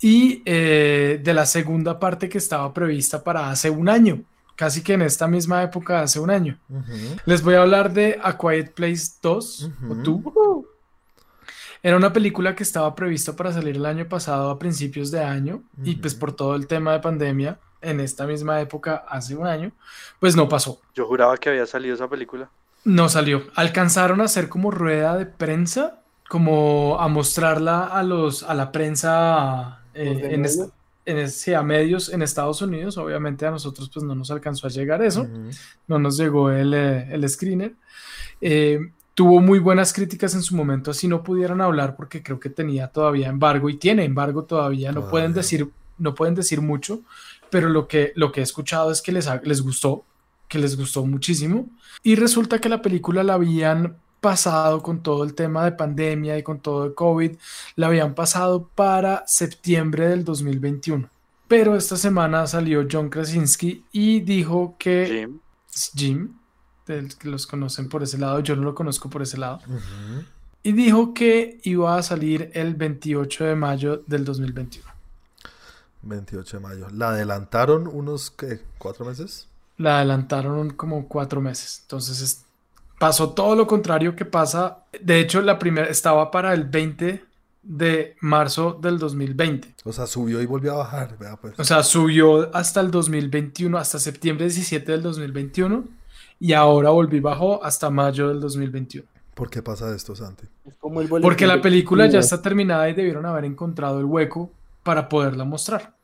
y eh, de la segunda parte que estaba prevista para hace un año, casi que en esta misma época, hace un año. Ujú. Les voy a hablar de A Quiet Place 2 o Ujú. 2. Era una película que estaba prevista para salir el año pasado a principios de año y pues por todo el tema de pandemia en esta misma época hace un año, pues no pasó. Yo juraba que había salido esa película. No salió. Alcanzaron a hacer como rueda de prensa, como a mostrarla a los a la prensa eh, ¿Los de en, est- medio? en a medios en Estados Unidos. Obviamente a nosotros pues no nos alcanzó a llegar eso. Ujú. no nos llegó el, eh, el screener. Eh, tuvo muy buenas críticas en su momento, así no pudieran hablar porque creo que tenía todavía embargo y tiene embargo todavía. No pueden Todavía. decir, no pueden decir mucho, pero lo que, lo que he escuchado es que les, les gustó, que les gustó muchísimo. Y resulta que la película la habían pasado con todo el tema de pandemia y con todo el COVID, la habían pasado para septiembre del 2021. Pero esta semana salió John Krasinski y dijo que Jim. Jim, del que los conocen por ese lado, yo no lo conozco por ese lado, y dijo que iba a salir el 28 de mayo del 2021. 28 de mayo. ¿La adelantaron unos, qué, cuatro meses? La adelantaron como cuatro meses, entonces es- pasó todo lo contrario que pasa. De hecho, la primera estaba para el 20 de marzo del 2020. O sea, subió y volvió a bajar. Vea, pues. O sea, subió hasta el 2021, hasta septiembre 17 del 2021, y ahora volvió y bajó hasta mayo del 2021. ¿Por qué pasa esto, Santi? Es como el Porque la película ya está terminada y debieron haber encontrado el hueco para poderla mostrar.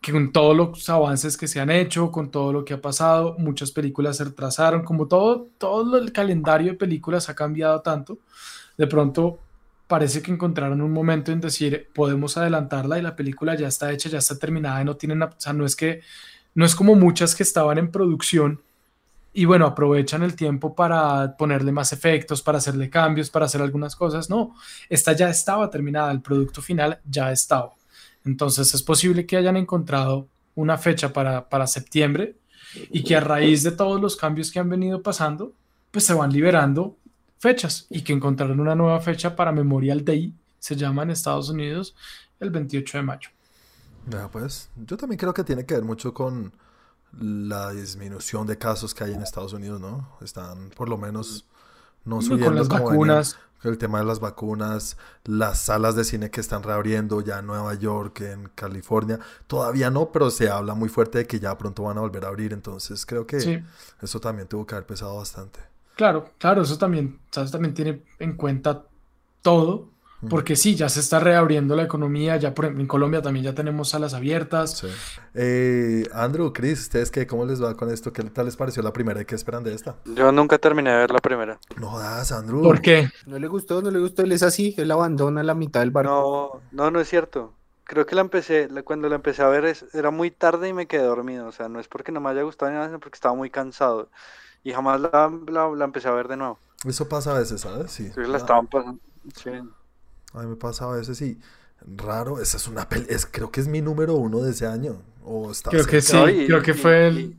Que con todos los avances que se han hecho, con todo lo que ha pasado, muchas películas se retrasaron, como todo, todo el calendario de películas ha cambiado tanto, de pronto parece que encontraron un momento en decir, podemos adelantarla y la película ya está hecha, ya está terminada y no tienen, o sea, no es que, no es como muchas que estaban en producción y bueno, aprovechan el tiempo para ponerle más efectos, para hacerle cambios, para hacer algunas cosas. No, esta ya estaba terminada, el producto final ya estaba. Entonces es posible que hayan encontrado una fecha para, para septiembre y que a raíz de todos los cambios que han venido pasando, pues se van liberando fechas y que encontraron una nueva fecha para Memorial Day, se llama en Estados Unidos, el 28 de mayo. Vea, pues, yo también creo que tiene que ver mucho con la disminución de casos que hay en Estados Unidos, ¿no? Están por lo menos no subiendo Con las venían. El tema de las vacunas, las salas de cine que están reabriendo ya en Nueva York, en California, todavía no, pero se habla muy fuerte de que ya pronto van a volver a abrir, entonces creo que sí. eso también tuvo que haber pesado bastante. Claro, claro, eso también, ¿sabes? también tiene en cuenta todo. Porque sí, ya se está reabriendo la economía, ya por ejemplo, en Colombia también ya tenemos salas abiertas. Sí. Eh, Andrew, Chris, ¿ustedes qué? ¿Cómo les va con esto? ¿Qué tal les pareció la primera y qué esperan de esta? Yo nunca terminé de ver la primera. No jodas, Andrew. ¿Por qué? No le gustó, no le gustó, él es así, él abandona a la mitad del barco. No, no, no es cierto. Creo que la empecé, la- cuando la empecé a ver es- era muy tarde y me quedé dormido. O sea, no es porque no me haya gustado ni nada, sino porque estaba muy cansado. Y jamás la, la- la empecé a ver de nuevo. Eso pasa a veces, ¿sabes? Sí. Entonces la Ah, estaban pasando. Sí. A mí me pasa a veces y raro, esa es una peli, es, creo que es mi número uno de ese año. O está Creo que sí, cerca. No, y- creo que y- fue el- y-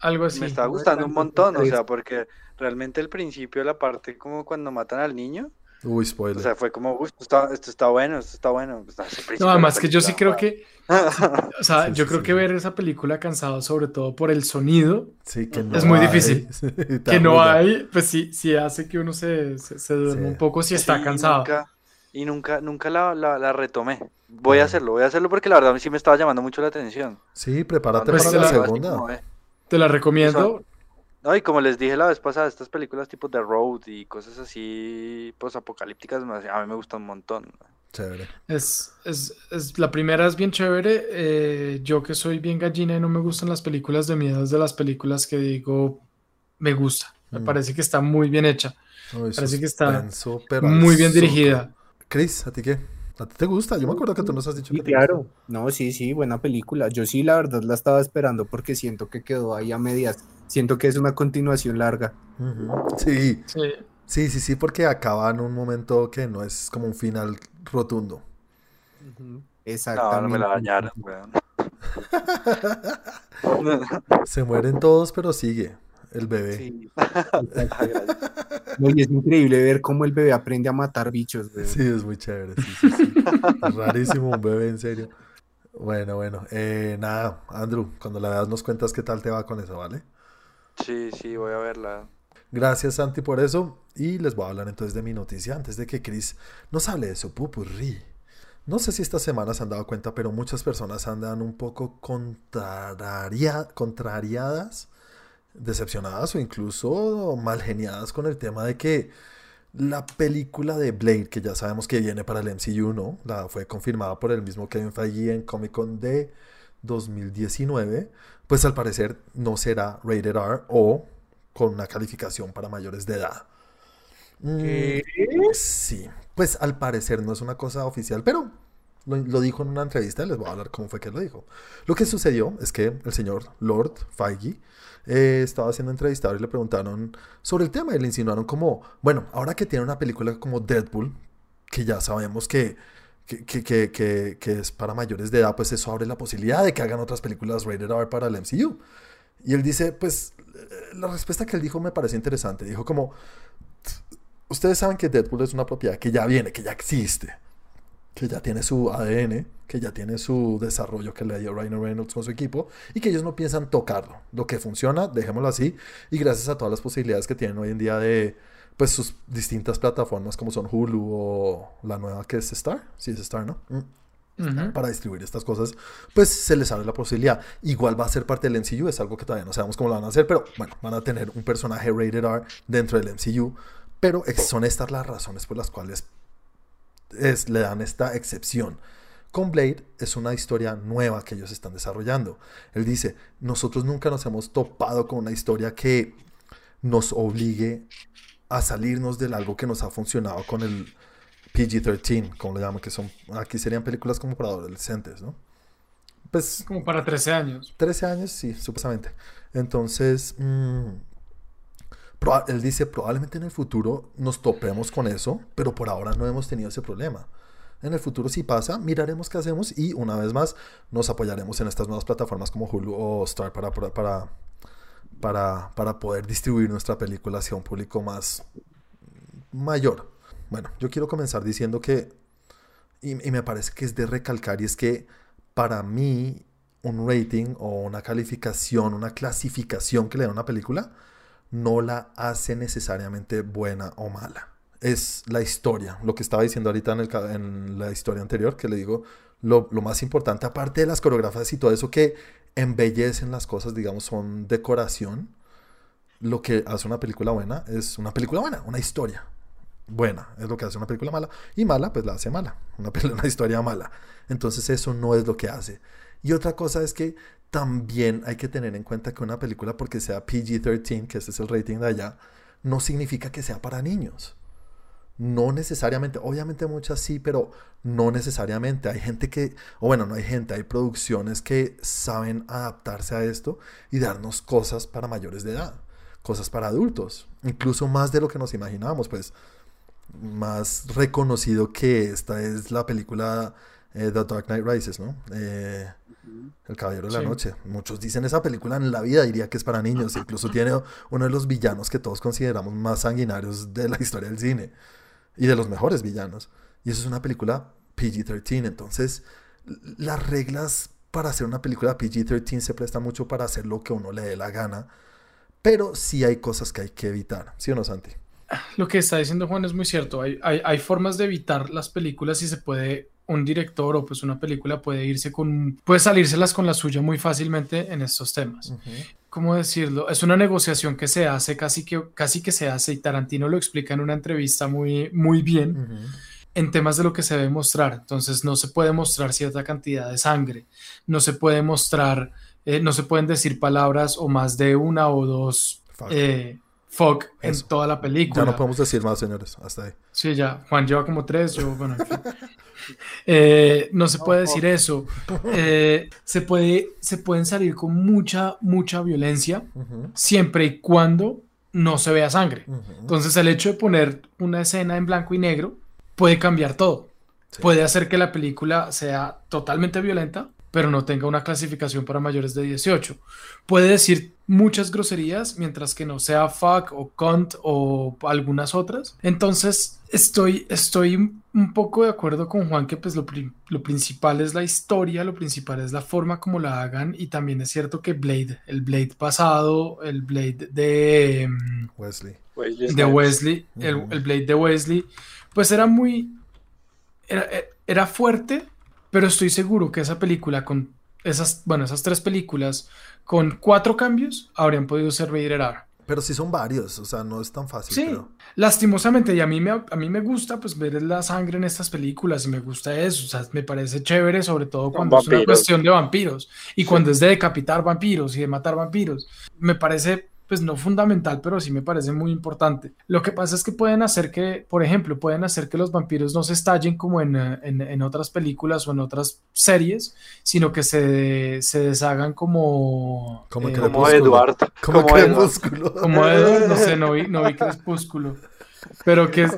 algo así. Me está gustando un montón, o sea, porque realmente el principio, la parte como cuando matan al niño, Uy, o spoiler. sea, fue como, "Uy, esto está, esto está bueno, esto está bueno. pues, No, además que yo sí creo que, o sea, Sí, yo sí, creo sí. que ver esa película cansado, sobre todo por el sonido, Sí, que Es no muy hay. difícil. Que no hay, pues sí, sí hace que uno se, se, se duerma Sí. un poco si está cansado. Nunca, y nunca, nunca la, la, la retomé. Voy a hacerlo, voy a hacerlo porque la verdad sí me estaba llamando mucho la atención. Sí, prepárate Pues para la la- segunda. como, eh, Te la recomiendo. No, y como les dije la vez pasada, estas películas tipo The Road y cosas así posapocalípticas, me- a mí me gustan un montón. Chévere. Es, es, es- la primera es bien chévere. eh, yo que soy bien gallina y no me gustan las películas de miedo, es de las películas que digo, me gusta. Me Mm. parece que está muy bien hecha, Parece que está muy bien dirigida. Chris, ¿a ti qué? ¿A ti te gusta? Yo me acuerdo que tú nos has dicho Sí, que te claro. No, sí, sí, buena película. Yo sí, la verdad, la estaba esperando porque siento que quedó ahí a medias. Siento que es una continuación larga. Sí, Sí. sí, sí, sí, porque acaba en un momento que no es como un final rotundo. No, Exactamente. no me la dañaron, weón. Se mueren todos, pero sigue el bebé. Sí. No, y es increíble ver cómo el bebé aprende a matar bichos. Sí, es muy chévere. Sí, sí, sí. Es rarísimo un bebé, en serio. Bueno, bueno. Eh, nada, Andrew, cuando la veas nos cuentas qué tal te va con eso, ¿vale? Sí, sí, voy a verla. Gracias, Santi, por eso. Y les voy a hablar entonces de mi noticia antes de que Chris nos hable de su pupurrí. No sé si estas semanas se han dado cuenta, pero muchas personas andan un poco contraria- contrariadas, decepcionadas o incluso mal geniadas con el tema de que la película de Blade, que ya sabemos que viene para el MCU, ¿no? La fue confirmada por el mismo Kevin Feige en Comic Con de 2019, pues al parecer no será rated R o con una calificación para mayores de edad. Mm, ¿Qué? Sí, pues al parecer no es una cosa oficial, pero lo, lo dijo en una entrevista, les voy a hablar cómo fue que lo dijo. Lo que sucedió es que el señor Lord Feige eh, estaba siendo entrevistado y le preguntaron sobre el tema y le insinuaron como, bueno, ahora que tiene una película como Deadpool, que ya sabemos que, que, que, que, que- es para mayores de edad, pues eso abre la posibilidad de que hagan otras películas rated R para el MCU. Y él dice, pues eh, la respuesta que él dijo me pareció interesante. Dijo como, ustedes saben que Deadpool es una propiedad que ya viene, que ya existe, que ya tiene su ADN, que ya tiene su desarrollo que le dio Ryan Reynolds con su equipo y que ellos no piensan tocarlo. Lo que funciona, dejémoslo así, y gracias a todas las posibilidades que tienen hoy en día de pues sus distintas plataformas como son Hulu o la nueva que es Star, sí es Star, ¿no? Mm para distribuir estas cosas, pues se les abre la posibilidad. Igual va a ser parte del MCU, es algo que todavía no sabemos cómo lo van a hacer, pero bueno, van a tener un personaje rated R dentro del MCU, pero son estas las razones por las cuales es, le dan esta excepción. Con Blade es una historia nueva que ellos están desarrollando. Él dice, nosotros nunca nos hemos topado con una historia que nos obligue a salirnos del algo que nos ha funcionado con el PG-13, como le llaman, que son, aquí serían películas como para adolescentes, ¿no? Pues Como para 13 años. 13 años, sí, supuestamente. Entonces, mm, él dice, probablemente en el futuro nos topemos con eso, pero por ahora no hemos tenido ese problema. En el futuro si pasa, miraremos qué hacemos y una vez más nos apoyaremos en estas nuevas plataformas como Hulu o Star para, para, para, para, poder distribuir nuestra película hacia un público más mayor. Bueno, yo quiero comenzar diciendo que, y, y me parece que es de recalcar, y es que para mí un rating o una calificación, una clasificación que le da una película, no la hace necesariamente buena o mala. Es la historia, lo que estaba diciendo ahorita en, la historia anterior, que le digo, lo, más importante, aparte de las coreografías y todo eso que embellecen las cosas, digamos, son decoración, lo que hace una película buena es una película buena, una historia buena, es lo que hace una película mala, y mala, pues la hace mala, una, una historia mala. Entonces eso no es lo que hace. Y otra cosa es que también hay que tener en cuenta que una película, porque sea PG-13, que ese es el rating de allá, no significa que sea para niños. No necesariamente, obviamente muchas sí, pero no necesariamente. Hay gente que, o bueno, no hay gente, hay producciones que saben adaptarse a esto y darnos cosas para mayores de edad, cosas para adultos, incluso más de lo que nos imaginábamos, pues más reconocido que esta es la película eh, The Dark Knight Rises, ¿no? Eh, el Caballero de la Sí. Noche. Muchos dicen esa película en la vida diría que es para niños. Incluso tiene uno de los villanos que todos consideramos más sanguinarios de la historia del cine. Y de los mejores villanos. Y eso es una película PG-13. Entonces, las reglas para hacer una película PG-13 se presta mucho para hacer lo que uno le dé la gana. Pero sí hay cosas que hay que evitar. ¿Sí o no, Santi? Lo que está diciendo Juan es muy cierto. Hay, hay, hay formas de evitar las películas y se puede, un director o pues una película puede irse con, puede salírselas con la suya muy fácilmente en estos temas. ¿Cómo decirlo? Es una negociación que se hace, casi que, casi que se hace, y Tarantino lo explica en una entrevista muy, muy bien Ujú. en temas de lo que se debe mostrar. Entonces, no se puede mostrar cierta cantidad de sangre, no se puede mostrar, eh, no se pueden decir palabras o más de una o dos Fuck. eh, fuck en toda la película. Ya no podemos decir más, señores. Hasta ahí. Sí, ya. Juan lleva como tres, yo, bueno, en fin. Eh, no se puede decir eso. Eh, se, puede, se pueden salir con mucha, mucha violencia siempre y cuando no se vea sangre. Entonces, el hecho de poner una escena en blanco y negro puede cambiar todo. Sí. Puede hacer que la película sea totalmente violenta, pero no tenga una clasificación para mayores de 18. Puede decir muchas groserías, mientras que no sea fuck o cunt o algunas otras. Entonces, estoy, estoy un poco de acuerdo con Juan que pues lo, pri- lo principal es la historia, lo principal es la forma como la hagan y también es cierto que Blade, el Blade pasado, el Blade de... mm, Wesley. De Wesley, el, el Blade de Wesley, pues era muy, era, era fuerte, pero estoy seguro que esa película con esas, bueno, esas tres películas con cuatro cambios habrían podido ser rated R. Pero sí son varios, o sea, no es tan fácil. Sí, creo. lastimosamente, y a mí me, a mí me gusta pues ver la sangre en estas películas y me gusta eso, o sea, me parece chévere, sobre todo cuando es una cuestión de vampiros y cuando es de decapitar vampiros y de matar vampiros. Me parece, pues no fundamental, pero sí me parece muy importante. Lo que pasa es que pueden hacer que, por ejemplo, pueden hacer que los vampiros no se estallen como en, en, en otras películas o en otras series, sino que se, se deshagan como... Como eh, Como Crepúsculo. Eduard. Como, crepúsculo. como Edward, no sé, no vi, no vi Crepúsculo, pero que,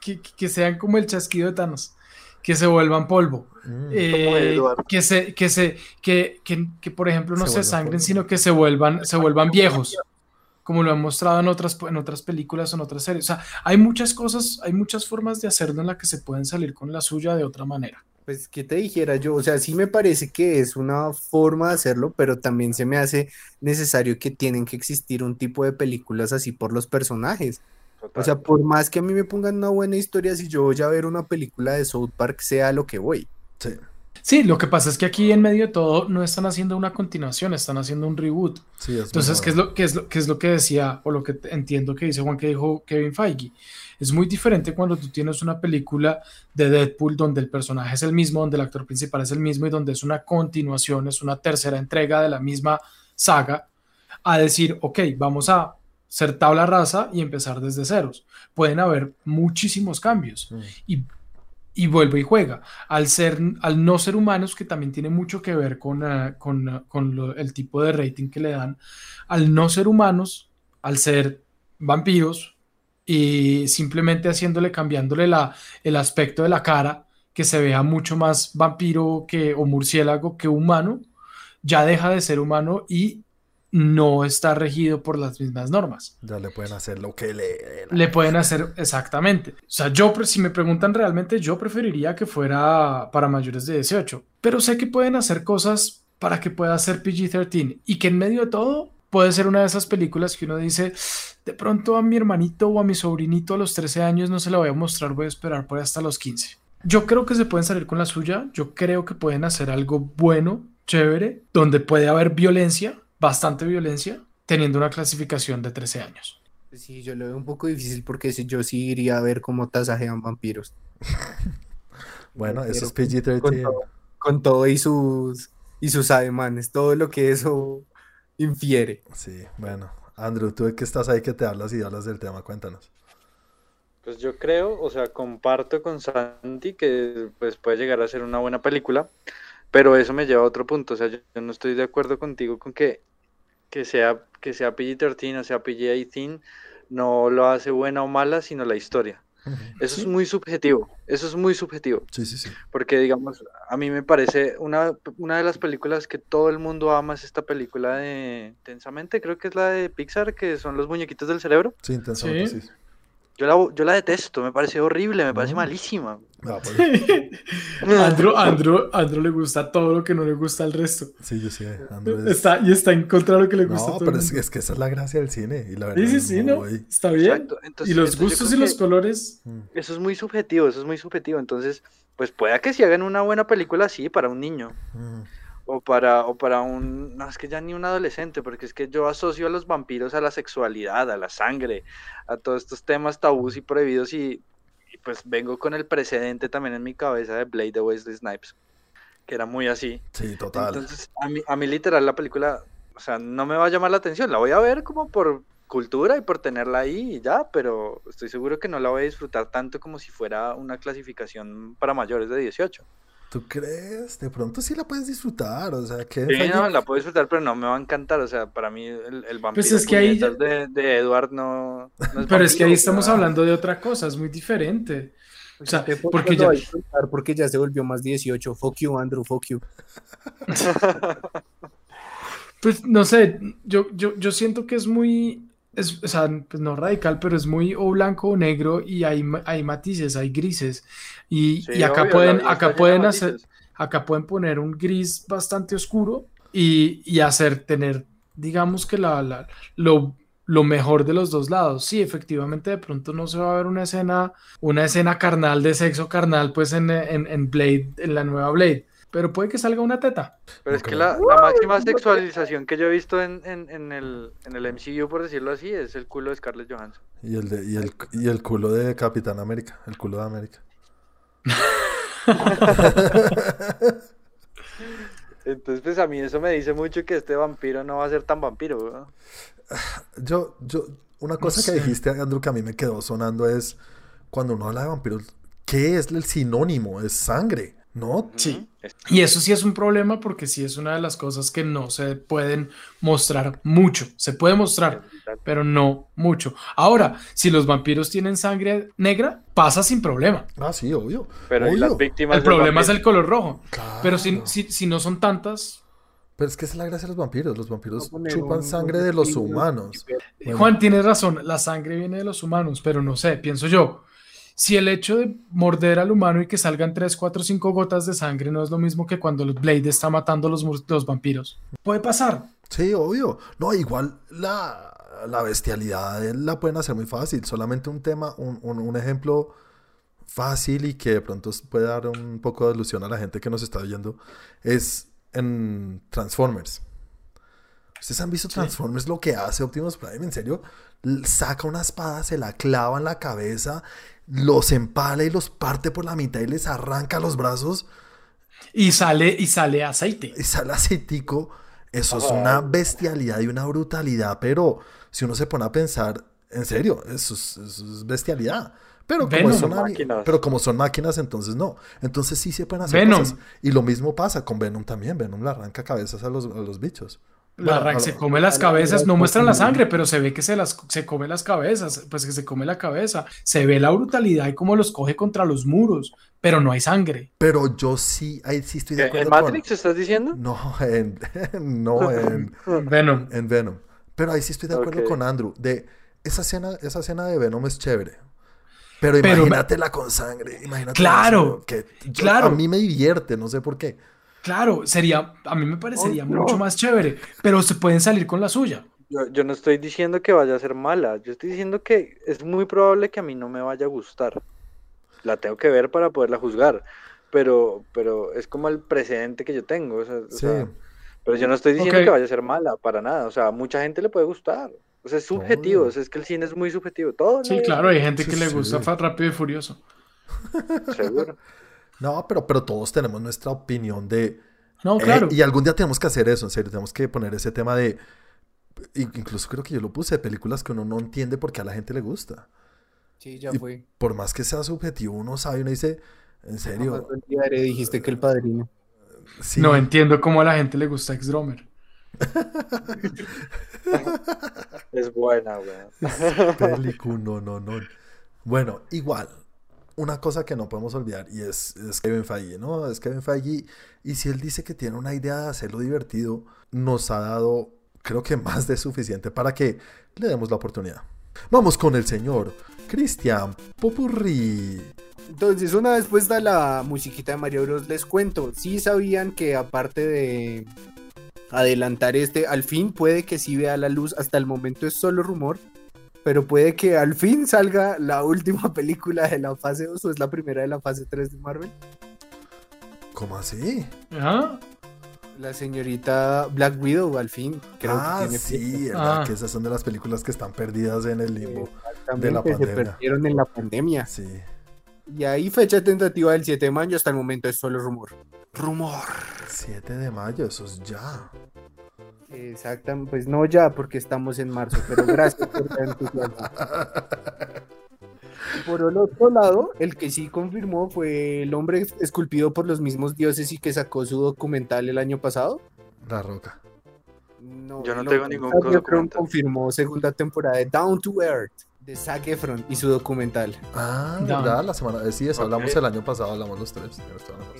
que, que- que sean como el chasquido de Thanos, que se vuelvan polvo, Mm. eh, que se, que se, que, que, que, por ejemplo no Se sangren, polvo. sino que se vuelvan, se vuelvan viejos, como lo han mostrado en otras, en otras películas o en otras series. O sea, hay muchas cosas, hay muchas formas de hacerlo en la que se pueden salir con la suya de otra manera. Pues, ¿qué te dijera yo? O sea, sí me parece que es una forma de hacerlo, pero también se me hace necesario que tienen que existir un tipo de películas así por los personajes. O sea, por más que a mí me pongan una buena historia, si yo voy a ver una película de South Park, sea lo que voy. Sí. Sí, lo que pasa es que aquí en medio de todo no están haciendo una continuación, están haciendo un reboot. Sí, es Entonces. ¿qué es, lo, qué, es lo, qué es lo que decía o lo que entiendo que dice Juan que dijo Kevin Feige? Es muy diferente cuando tú tienes una película de Deadpool donde el personaje es el mismo, donde el actor principal es el mismo y donde es una continuación, es una tercera entrega de la misma saga, a decir, ok, vamos a ser tabla rasa y empezar desde ceros. Pueden haber muchísimos cambios Mm. y, y vuelve y juega. Al, ser, al no ser humanos, que también tiene mucho que ver con, eh, con, eh, con lo- el tipo de rating que le dan, al no ser humanos, al ser vampiros y simplemente haciéndole, cambiándole la, el aspecto de la cara, que se vea mucho más vampiro que, o murciélago que humano, ya deja de ser humano y no está regido por las mismas normas. Ya le pueden hacer lo que le Le pueden hacer exactamente. O sea, yo, si me preguntan realmente, yo preferiría que fuera para mayores de 18. Pero sé que pueden hacer cosas para que pueda ser PG-13 y que en medio de todo puede ser una de esas películas que uno dice, de pronto a mi hermanito o a mi sobrinito a los 13 años no se la voy a mostrar, voy a esperar por hasta los 15. Yo creo que se pueden salir con la suya, yo creo que pueden hacer algo bueno, chévere, donde puede haber violencia, bastante violencia, teniendo una clasificación de 13 años. Pues Sí, yo lo veo un poco difícil porque yo sí iría a ver cómo tasajean vampiros. Bueno, eso es Pero con PG-13. todo, con todo y sus y sus ademanes, todo lo que eso infiere. Sí, bueno. Andrew, tú que estás ahí que te hablas y hablas del tema, cuéntanos. Pues yo creo, o sea, comparto con Santi que pues puede llegar a ser una buena película, pero eso me lleva a otro punto, o sea, yo, yo no estoy de acuerdo contigo con que, que sea, que sea PG-13 o sea PG-18, no lo hace buena o mala, sino la historia. Eso Sí. es muy subjetivo, eso es muy subjetivo, Sí, sí, sí. porque digamos, a mí me parece una, una de las películas que todo el mundo ama es esta película de Intensamente, creo que es la de Pixar, que son los muñequitos del cerebro. Sí, intensamente, Sí. sí. Yo la, yo la detesto, me parece horrible, me parece malísima. Ah, pues, Andrew, Andrew, Andrew le gusta todo lo que no le gusta al resto. sí, yo sé. Andrew es- Está, y está en contra de lo que le gusta a No, todo pero el es, mundo. es que esa es la gracia del cine. Y la verdad, Sí, sí, sí, ¿no? Está bien. Exacto, entonces- y los gustos y los colores. Mm. Eso es muy subjetivo, eso es muy subjetivo. Entonces, pues pueda que si hagan una buena película así para un niño. Mm. O para, o para un, no, es que ya ni un adolescente, porque es que yo asocio a los vampiros a la sexualidad, a la sangre, a todos estos temas tabús y prohibidos y, y pues vengo con el precedente también en mi cabeza de Blade de Wesley Snipes, que era muy así. Sí, total. Entonces, a mí, a mí literal la película, o sea, no me va a llamar la atención, la voy a ver como por cultura y por tenerla ahí y ya, pero estoy seguro que no la voy a disfrutar tanto como si fuera una clasificación para mayores de 18. ¿Tú crees? De pronto sí la puedes disfrutar. O sea, que Sí, no, la puedo disfrutar, pero no me va a encantar. O sea, para mí el, el vampiro Pues es que ahí puñetas de, de Edward no, no es Pero es que ahí estamos hablando de otra cosa, es muy diferente. O sea, podcast porque ya- va a disfrutar porque ya se volvió más 18. Fuck you, Andrew, fuck you. Pues no sé, yo, yo, yo siento que es muy, es, o sea, pues no radical, pero es muy o blanco o negro y hay, hay matices, hay grises. Y, sí, y acá obvio, pueden, acá pueden hacer, matices. acá pueden poner un gris bastante oscuro y, y hacer tener, digamos que la, la- lo, lo mejor de los dos lados. Sí, efectivamente, de pronto no se va a ver una escena, una escena carnal de sexo carnal, pues en, en, en Blade, en la nueva Blade. Pero puede que salga una teta. Pero es que la, la máxima sexualización que yo he visto en, en, en el, en el MCU, por decirlo así, es el culo de Scarlett Johansson. Y el, de- y, el, y el culo de Capitán América. El culo de América. Entonces, pues a mí eso me dice mucho que este vampiro no va a ser tan vampiro, ¿no? Yo, yo, una cosa sé. que dijiste, Andrew, que a mí me quedó sonando es cuando uno habla de vampiros, ¿qué es el sinónimo? Es sangre, ¿no? Sí. Y eso sí es un problema porque sí es una de las cosas que no se pueden mostrar mucho. Se puede mostrar, pero no mucho. Ahora, si los vampiros tienen sangre negra, pasa sin problema. Ah, sí, obvio. Pero y las obvio. víctimas El problema es el color rojo. Pero si, Claro. si, si no son tantas, Pero es que esa es la gracia de los vampiros. Los vampiros chupan un- sangre un de los humanos. Bueno. Juan tiene razón, la sangre viene de los humanos, pero no sé, pienso yo. Si el hecho de morder al humano y que salgan 3, 4, 5 gotas de sangre no es lo mismo que cuando Blade está matando a los, los vampiros. Puede pasar. Sí, obvio. No, igual la, la bestialidad eh, la pueden hacer muy fácil. Solamente un tema, un, un- un ejemplo fácil y que de pronto puede dar un poco de ilusión a la gente que nos está viendo es en Transformers. ¿Ustedes han visto Transformers lo que hace Optimus Prime? En serio, saca una espada, se la clava en la cabeza, los empala y los parte por la mitad y les arranca los brazos Y sale, y sale aceite. y sale aceitico. Eso es una bestialidad y una brutalidad, pero si uno se pone a pensar, en serio, eso es, eso es bestialidad. Pero como, Venom. son máquinas. pero como son máquinas, entonces no. Entonces sí se pueden hacer Venom. cosas. Y lo mismo pasa con Venom también. Venom le arranca cabezas a los, a los bichos. La Bueno, se come las cabezas, no muestran la sangre, pero se ve que se las se come las cabezas, pues que se come la cabeza. Se ve la brutalidad y cómo los coge contra los muros, pero no hay sangre. Pero yo sí, ahí sí estoy de ¿En acuerdo Matrix con... estás diciendo? No, en, no en, Venom. en Venom. Pero ahí sí estoy de acuerdo con Andrew. De esa escena, esa escena de Venom es chévere. Pero Pero- imagínatela con sangre. Imagínatela Claro, con sangre, que yo- claro. A mí me divierte, no sé por qué. Claro, sería, a mí me parecería Oh, no. mucho más chévere, pero se pueden salir con la suya. Yo, yo no estoy diciendo que vaya a ser mala, yo estoy diciendo que es muy probable que a mí no me vaya a gustar. La tengo que ver para poderla juzgar, pero, pero es como el precedente que yo tengo. o sea, o Sí. sea, pero yo no estoy diciendo que vaya a ser mala, para nada. O sea, a mucha gente le puede gustar. O sea, es subjetivo, Obvio. o sea, es que el cine es muy subjetivo. Todo Sí, claro, hay gente Sí, que le sí. gusta fa- Rápido y Furioso. Seguro. No, pero, pero todos tenemos nuestra opinión de... No, eh, claro. y algún día tenemos que hacer eso, en serio. Tenemos que poner ese tema de... i- Incluso creo que yo lo puse, de películas que uno no entiende porque a la gente le gusta. Sí, ya Y fue. Por más que sea subjetivo, uno sabe, uno dice, en serio, dijiste que el padrino. sí, No entiendo cómo a la gente le gusta X-Dromer. Es buena, weón. película, no, no, no. Bueno, igual, una cosa que no podemos olvidar y es, es Kevin Feige, ¿no? Es Kevin Feige y si él dice que tiene una idea de hacerlo divertido, nos ha dado, creo que más de suficiente para que le demos la oportunidad. Vamos con el señor Cristian Popurri. Entonces, una vez puesta la musiquita de Mario Bros, les cuento. Sí sabían que aparte de adelantar este, al fin puede que sí vea la luz. Hasta el momento es solo rumor. Pero puede que al fin salga la última película de la fase 2 o es la primera de la fase 3 de Marvel. ¿Cómo así? Ajá. La señorita Black Widow, al fin. Creo ah, que tiene sí. Ah. que esas son de las películas que están perdidas en el limbo de la Exactamente, se pandemia. perdieron en la pandemia. Sí. Y ahí fecha tentativa del 7 de mayo, hasta el momento es solo rumor. Rumor. 7 de mayo, eso es ya. Exactamente, pues no ya porque estamos en marzo, pero gracias por el entusiasmo. Y Por el otro lado, el que sí confirmó fue el hombre esculpido por los mismos dioses y que sacó su documental el año pasado. La roca. No, Yo no tengo ningún documental. confirmó segunda temporada de Down to Earth de Zac Efron y su documental. Ah. ¿verdad? La semana. eh, Sí, eso hablamos el año pasado, hablamos los tres.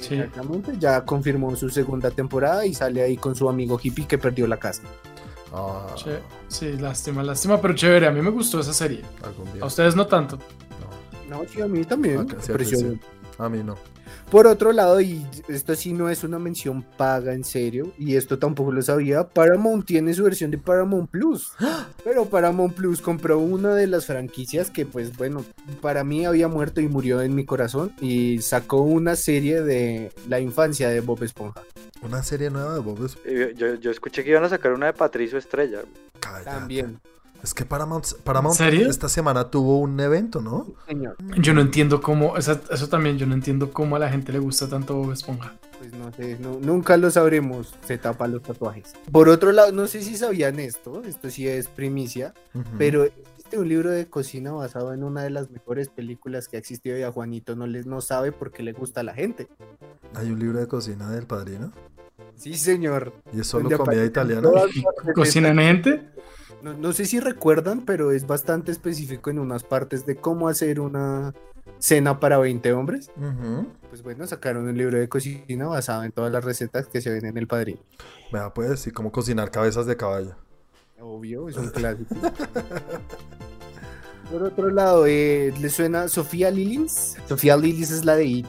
Sí. Exactamente, ya confirmó su segunda temporada y sale ahí con su amigo hippie que perdió la casa. Ah, Che- Sí, lástima, lástima, pero chévere. A mí me gustó esa serie. algún día. A ustedes no tanto. No. No, sí, a mí también. Ah, sí. A mí no. Por otro lado, y esto sí no es una mención paga en serio, y esto tampoco lo sabía, Paramount tiene su versión de Paramount Plus. Pero Paramount Plus compró una de las franquicias que, pues bueno, para mí había muerto y murió en mi corazón, y sacó una serie de la infancia de Bob Esponja. Una serie nueva de Bob Esponja. Eh, Yo, yo escuché que iban a sacar una de Patricio Estrella. Cállate. También, Es que Paramount, Paramount esta semana tuvo un evento, ¿no? señor. Yo no entiendo cómo, eso también, yo no entiendo cómo a la gente le gusta tanto Bob Esponja. Pues no sé, no- nunca lo sabremos, se tapa los tatuajes. Por otro lado, no sé si sabían esto, esto sí es primicia. Pero existe un libro de cocina basado en una de las mejores películas que ha existido y a Juanito no, les, no sabe por qué le gusta a la gente. Hay un libro de cocina del padrino. Sí, señor. Y es solo comida italiana. todas ¿Y partes de cocinan gente? No, no sé si recuerdan, pero es bastante específico en unas partes de cómo hacer una cena para 20 hombres. Pues bueno, sacaron un libro de cocina basado en todas las recetas que se ven en el padrino. Vea, pues, sí, cómo cocinar cabezas de caballo. Obvio, es un clásico. Por otro lado, eh, ¿le suena Sofía Lillis? Sofía Lillis es la de It,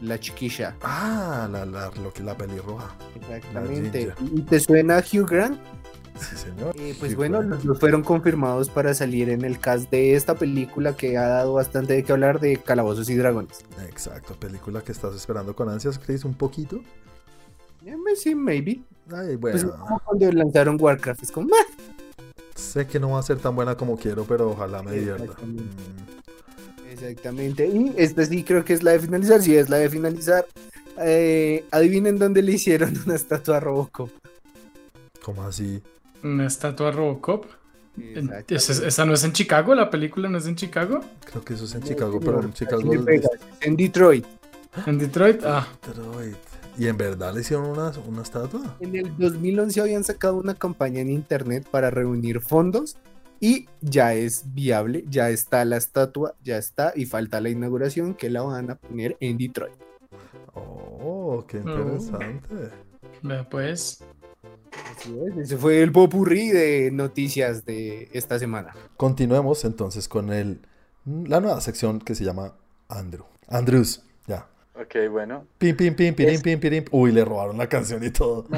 la chiquilla. Ah, la, la, lo que, la pelirroja. Exactamente. ¿Y te suena Hugh Grant? Sí, señor. Eh, pues Sí, bueno, los dos fueron confirmados para salir en el cast de esta película que ha dado bastante de qué hablar de Calabozos y Dragones. Exacto, película que estás esperando con ansias, Chris, un poquito. Eh, sí, maybe. Ay, Pues bueno, como cuando lanzaron Warcraft, es como... "Meh". sé que no va a ser tan buena como quiero, pero ojalá me divierta. Exactamente. Mm, Exactamente. Y esta sí creo que es la de finalizar. Sí, es la de finalizar. Eh, adivinen dónde le hicieron una estatua a Robocop. ¿Cómo así? Una estatua Robocop. ¿esa, esa no es en Chicago? ¿La película no es en Chicago? Creo que eso es en Chicago, pero en Chicago. En Detroit. ¿En Detroit? Ah, Detroit. ¿Y en verdad le hicieron una, una estatua? En el 2011 habían sacado una campaña en internet para reunir fondos y ya es viable, ya está la estatua, ya está y falta la inauguración que la van a poner en Detroit. Oh, qué interesante. vea pues. Así es, ese fue el popurrí de noticias de esta semana. Continuemos entonces con el, la nueva sección que se llama Andrew. Andrews, ya. Ok, bueno. Pim, pim, pim, pirim, Es- pim, pirim. Uy, le robaron la canción y todo.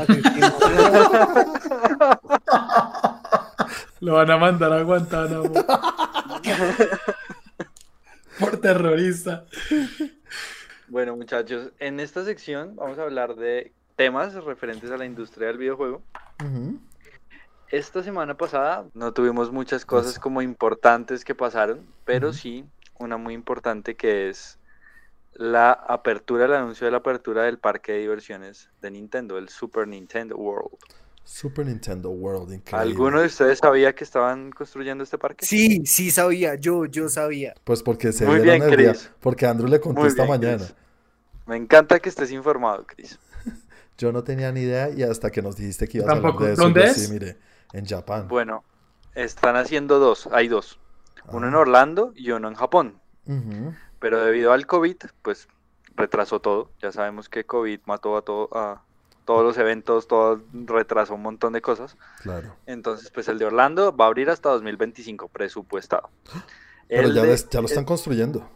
Lo van a mandar a Guantánamo. Por terrorista. Bueno, muchachos, en esta sección vamos a hablar de temas referentes a la industria del videojuego. Esta semana pasada no tuvimos muchas cosas Eso. como importantes que pasaron, pero sí una muy importante que es la apertura, el anuncio de la apertura del parque de diversiones de Nintendo, el Super Nintendo World. Super Nintendo World, increíble. ¿Alguno de ustedes sabía que estaban construyendo este parque? Sí, sí sabía, yo, yo sabía. Pues porque se Muy dieron bien, el día. Porque Andrew le contó Muy esta bien, mañana. Chris. Me encanta que estés informado, Chris. Yo no tenía ni idea y hasta que nos dijiste que ibas Tampoco. a hablar de eso. ¿Dónde yo es? Sí, mire, en Japón. Bueno, están haciendo dos, hay dos. Uno en Ah, Orlando y uno en Japón. Pero debido al COVID, pues retrasó todo. Ya sabemos que COVID mató a, todo, a todos los eventos, todo retrasó un montón de cosas. Claro. Entonces, pues el de Orlando va a abrir hasta 2025, presupuestado. Pero El ya, de- ya lo están el- construyendo.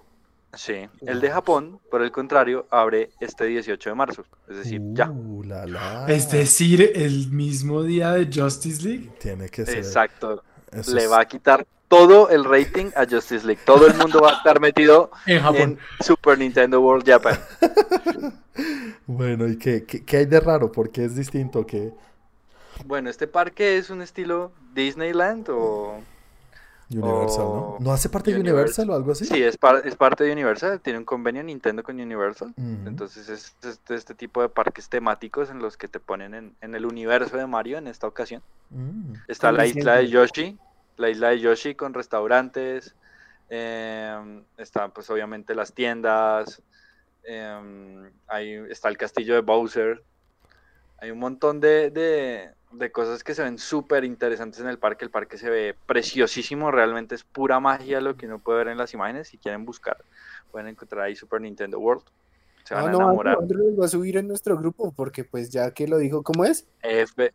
Sí, el de Japón, por el contrario, abre este 18 de marzo, es decir, ya. Uh, la, la. Es decir, el mismo día de Justice League. Tiene que ser. Exacto. eso Le es- va a quitar todo el rating a Justice League. Todo el mundo va a estar metido En Japón. en Super Nintendo World Japan. Bueno, ¿y qué, qué, qué hay de raro? ¿Por qué es distinto? que Bueno, este parque es un estilo Disneyland o... Universal, ¿no? O ¿No hace parte de Universal. O algo así? Sí, es, par- es parte de Universal, tiene un convenio Nintendo con Universal. Entonces es este, este tipo de parques temáticos en los que te ponen en, en el universo de Mario en esta ocasión. Mm. Está la Como isla de. Yoshi, la isla de Yoshi con restaurantes, em, están pues obviamente las tiendas, em, hay, está el castillo de Bowser, hay un montón de, de- de cosas que se ven súper interesantes en el parque, el parque se ve preciosísimo, realmente es pura magia lo que uno puede ver en las imágenes, si quieren buscar pueden encontrar ahí Super Nintendo World, se van Ah, a enamorar. Andrew, Andrew lo va a subir en nuestro grupo porque pues ya que lo dijo, ¿cómo es? F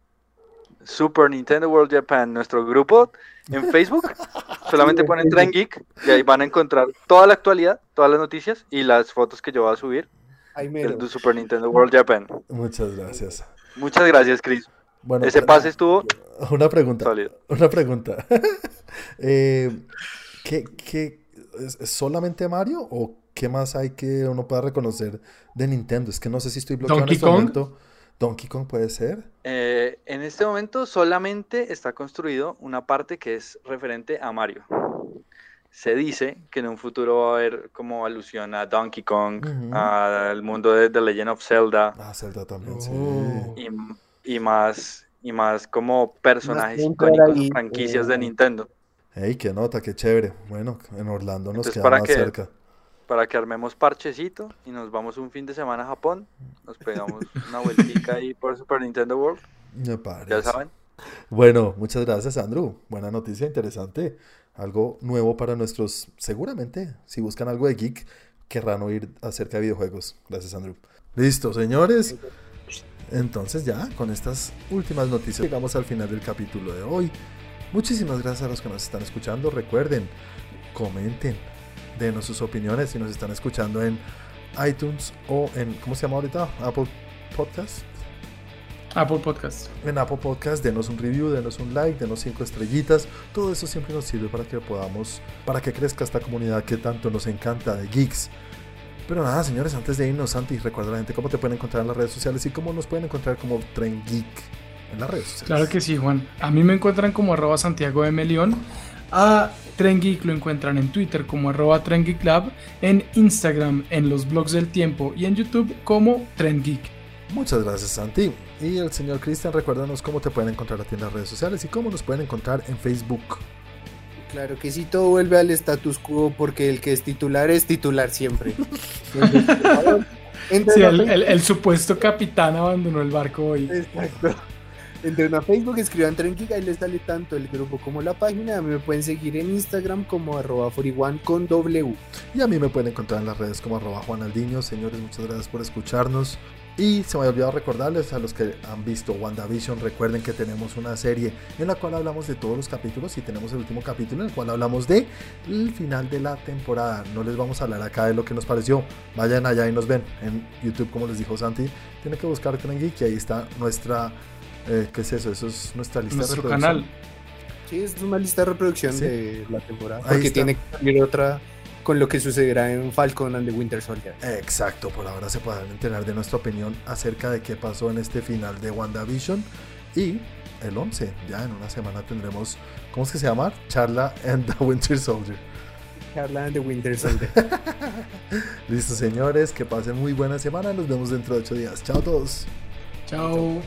Super Nintendo World Japan, nuestro grupo en Facebook. Solamente en ponen. Tren Geek y ahí van a encontrar toda la actualidad, todas las noticias y las fotos que yo voy a subir Ahí del Super Nintendo World Japan. Muchas gracias. Muchas gracias, Chris. Bueno, Ese pase estuvo una pregunta. sólido. Una pregunta. Eh, ¿qué, qué- es, solamente Mario o qué más hay que uno pueda reconocer de Nintendo? Es que no sé si estoy bloqueado Donkey en este Kong. momento. Donkey Kong puede ser. Eh, en este momento solamente está construido una parte que es referente a Mario. Se dice que en un futuro va a haber como alusión a Donkey Kong, al mundo de The Legend of Zelda. Ah, Zelda también, sí. Oh. y, y más y más como personajes icónicos ahí, franquicias de eh, Nintendo Ey, qué nota, qué chévere. Bueno, en Orlando nos Entonces, queda ¿para más cerca. para que armemos parchecito y nos vamos un fin de semana a Japón nos pegamos una vueltica ahí por Super Nintendo World Me ya parece. saben Bueno, muchas gracias, Andrew. Buena noticia, interesante. Algo nuevo para nuestros, seguramente, si buscan algo de geek, querrán oír acerca de videojuegos. Gracias, Andrew. Listo, señores. Entonces ya, con estas últimas noticias, llegamos al final del capítulo de hoy. Muchísimas gracias a los que nos están escuchando. Recuerden, comenten, denos sus opiniones si nos están escuchando en iTunes o en, ¿cómo se llama ahorita? Apple Podcast. Apple Podcast. En Apple Podcast, denos un review, denos un like, denos cinco estrellitas. Todo eso siempre nos sirve para que podamos, para que crezca esta comunidad que tanto nos encanta de geeks. Pero nada, señores, antes de irnos, Santi, recuerda a la gente cómo te pueden encontrar en las redes sociales y cómo nos pueden encontrar como Tren Geek en las redes sociales. Claro que sí, Juan. A mí me encuentran como arroba Santiago de Melión. A Tren Geek lo encuentran en Twitter como arroba Tren Geek Lab, en Instagram, en los blogs del tiempo y en YouTube como Tren Geek. Muchas gracias, Santi. Y el señor Cristian, recuérdanos cómo te pueden encontrar a ti en las redes sociales y cómo nos pueden encontrar en Facebook. Claro que sí, todo vuelve al status quo porque el que es titular es titular siempre. Entra Sí, el, Facebook- el- el supuesto capitán abandonó el barco hoy. Exacto. Entren a Facebook, escriban Geek, ahí les sale tanto el grupo como la página. A mí me pueden seguir en Instagram como arroba 41 con W. Y a mí me pueden encontrar en las redes como arroba juanaldiño. Señores, muchas gracias por escucharnos. Y se me olvidado recordarles a los que han visto WandaVision, recuerden que tenemos una serie en la cual hablamos de todos los capítulos y tenemos el último capítulo en el cual hablamos de el final de la temporada. No les vamos a hablar acá de lo que nos pareció. Vayan allá y nos ven en YouTube, como les dijo Santi. Tienen que buscar Tren Geek y ahí está nuestra... eh, ¿Qué es eso? Eso es nuestra lista Nuestro de reproducción. canal. Sí, es una lista de reproducción Sí. de la temporada. Ahí Porque está. tiene que salir otra con lo que sucederá en Falcon and the Winter Soldier. Exacto, por ahora se podrán enterar de nuestra opinión acerca de qué pasó en este final de WandaVision. Y el 11, ya en una semana tendremos, ¿cómo es que se llama? Charla and the Winter Soldier. Charla and the Winter Soldier. Listo, señores, que pasen muy buena semana. Nos vemos dentro de 8 días. Chao a todos. Chao.